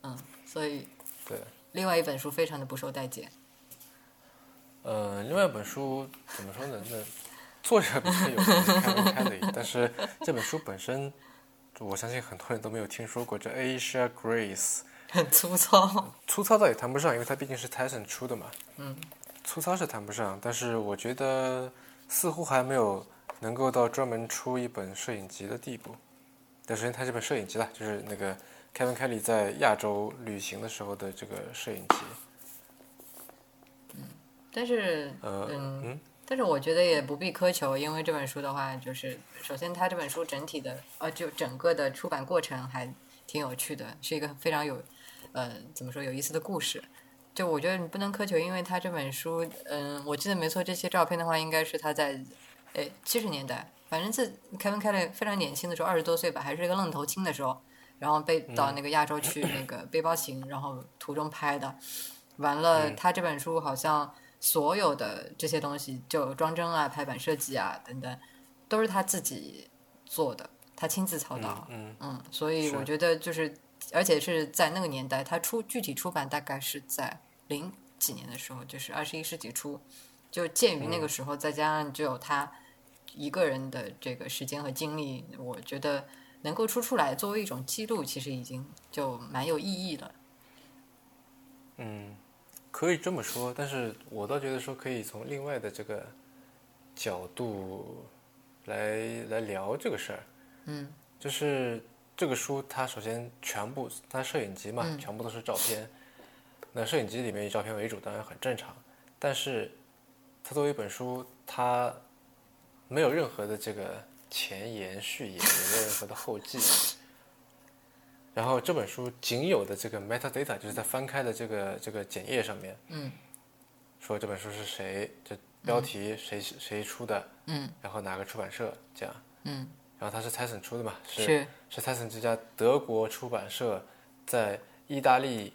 嗯，所以对，另外一本书非常的不受待见。呃，另外一本书怎么说呢？那作者比较有但是这本书本身，我相信很多人都没有听说过。叫 Asia Grace 很粗糙，[laughs] 粗糙倒也谈不上，因为它毕竟是 Tyson 出的嘛。嗯，粗糙是谈不上，但是我觉得似乎还没有能够到专门出一本摄影集的地步。但首先，它这本摄影集啦，就是那个 Kevin Kelly 在亚洲旅行的时候的这个摄影集。但是呃，嗯嗯，但是我觉得也不必苛求，因为这本书的话，就是首先它这本书整体的呃，就整个的出版过程还挺有趣的，是一个非常有呃怎么说有意思的故事。就我觉得你不能苛求，因为他这本书，嗯，我记得没错，这些照片的话，应该是他在诶七十年代，反正自 Kevin Kelly 非常年轻的时候，二十多岁吧，还是一个愣头青的时候，然后被到那个亚洲去那个背包行，然后途中拍的。完了，他这本书好像所有的这些东西，就装帧啊、排版设计啊等等，都是他自己做的，他亲自操刀。嗯嗯，所以我觉得就是，而且是在那个年代，他出具体出版大概是在零几年的时候，就是二十一世纪初，就鉴于那个时候，再加上就有他一个人的这个时间和精力，我觉得能够出出来作为一种记录，其实已经就蛮有意义了。嗯，可以这么说，但是我倒觉得说可以从另外的这个角度来来聊这个事儿。嗯，就是这个书它首先全部它摄影集嘛，嗯全部都是照片。那摄影集里面以照片为主，当然很正常。但是它作为一本书，它没有任何的这个前言序言，也没有任何的后记。然后这本书仅有的这个 metadata 就是在翻开的这个这个简页上面，嗯，说这本书是谁，这标题谁、谁出的，嗯，然后哪个出版社这样，嗯，然后它是 Tyson 出的嘛，是是。是 Tyson 这家德国出版社在意大利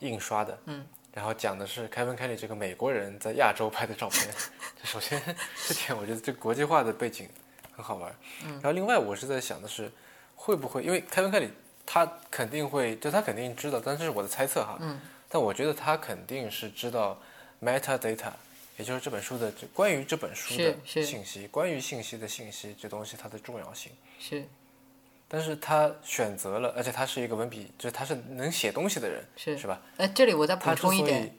印刷的，嗯，然后讲的是 Kevin Kelly 这个美国人在亚洲拍的照片。[laughs] 这首先这点我觉得这国际化的背景很好玩。嗯，然后另外我是在想的是，会不会因为 Kevin Kelly 他肯定会，就他肯定知道，但这是我的猜测哈。嗯，但我觉得他肯定是知道 metadata，也就是这本书的这关于这本书的信息，关于信息的信息这东西它的重要性。是但是他选择了，而且他是一个文笔，就是他是能写东西的人，是是吧？哎，这里我再补充一点，以，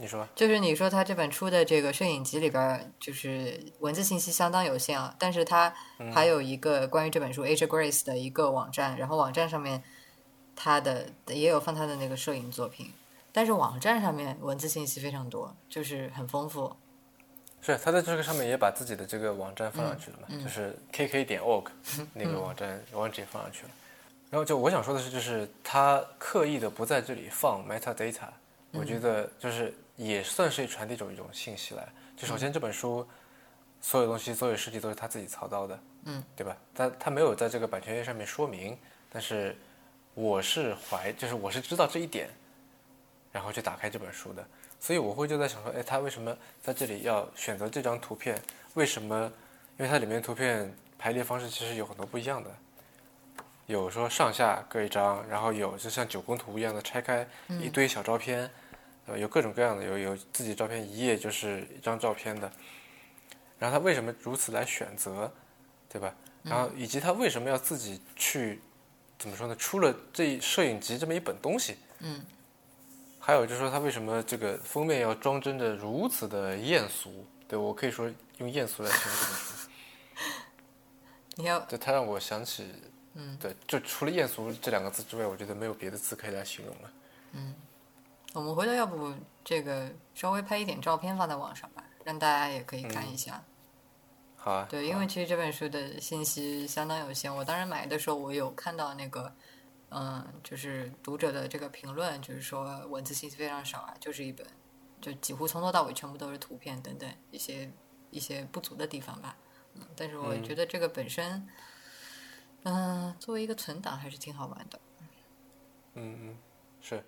你说，就是你说他这本书的这个摄影集里边，就是文字信息相当有限啊，但是他还有一个关于这本书 Asia Grace 的一个网站，然后网站上面他的也有放他的那个摄影作品，但是网站上面文字信息非常多，就是很丰富。是他在这个上面也把自己的这个网站放上去了嘛，嗯。就是 kk 点 org [laughs] 那个网站网址也放上去了。然后就我想说的是，就是他刻意的不在这里放 metadata，我嗯。觉得就是也算是传递一种一种信息来。就首嗯先这本书所有东西、所有事迹都是他自己操刀的，嗯，对吧？他他没有在这个版权页上面说明，但是我是怀，就是我是知道这一点，然后去打开这本书的。所以我会就在想说，哎，他为什么在这里要选择这张图片？为什么？因为它里面图片排列方式其实有很多不一样的，有说上下各一张，然后有就像九宫图一样的拆开一堆小照片，呃，有各种各样的，有有自己照片一页就是一张照片的。然后他为什么如此来选择，对吧？然后以及他为什么要自己去怎么说呢？出了这摄影集这么一本东西，嗯，还有就是说他为什么这个封面要装帧的如此的艳俗？对我可以说用艳俗来形容这本书。[laughs] 你要对，他让我想起，嗯，对，就除了艳俗这两个字之外，我觉得没有别的字可以来形容了。我们回头要不这个稍微拍一点照片放在网上吧，让大家也可以看一下。好啊，对，因为其实这本书的信息相当有限。我当时买的时候，我有看到那个，嗯，就是读者的这个评论，就是说文字信息非常少啊，就是一本，就几乎从头到尾全部都是图片等等一些一些不足的地方吧。嗯，但是我觉得这个本身，嗯、作为一个存档还是挺好玩的。嗯嗯，是。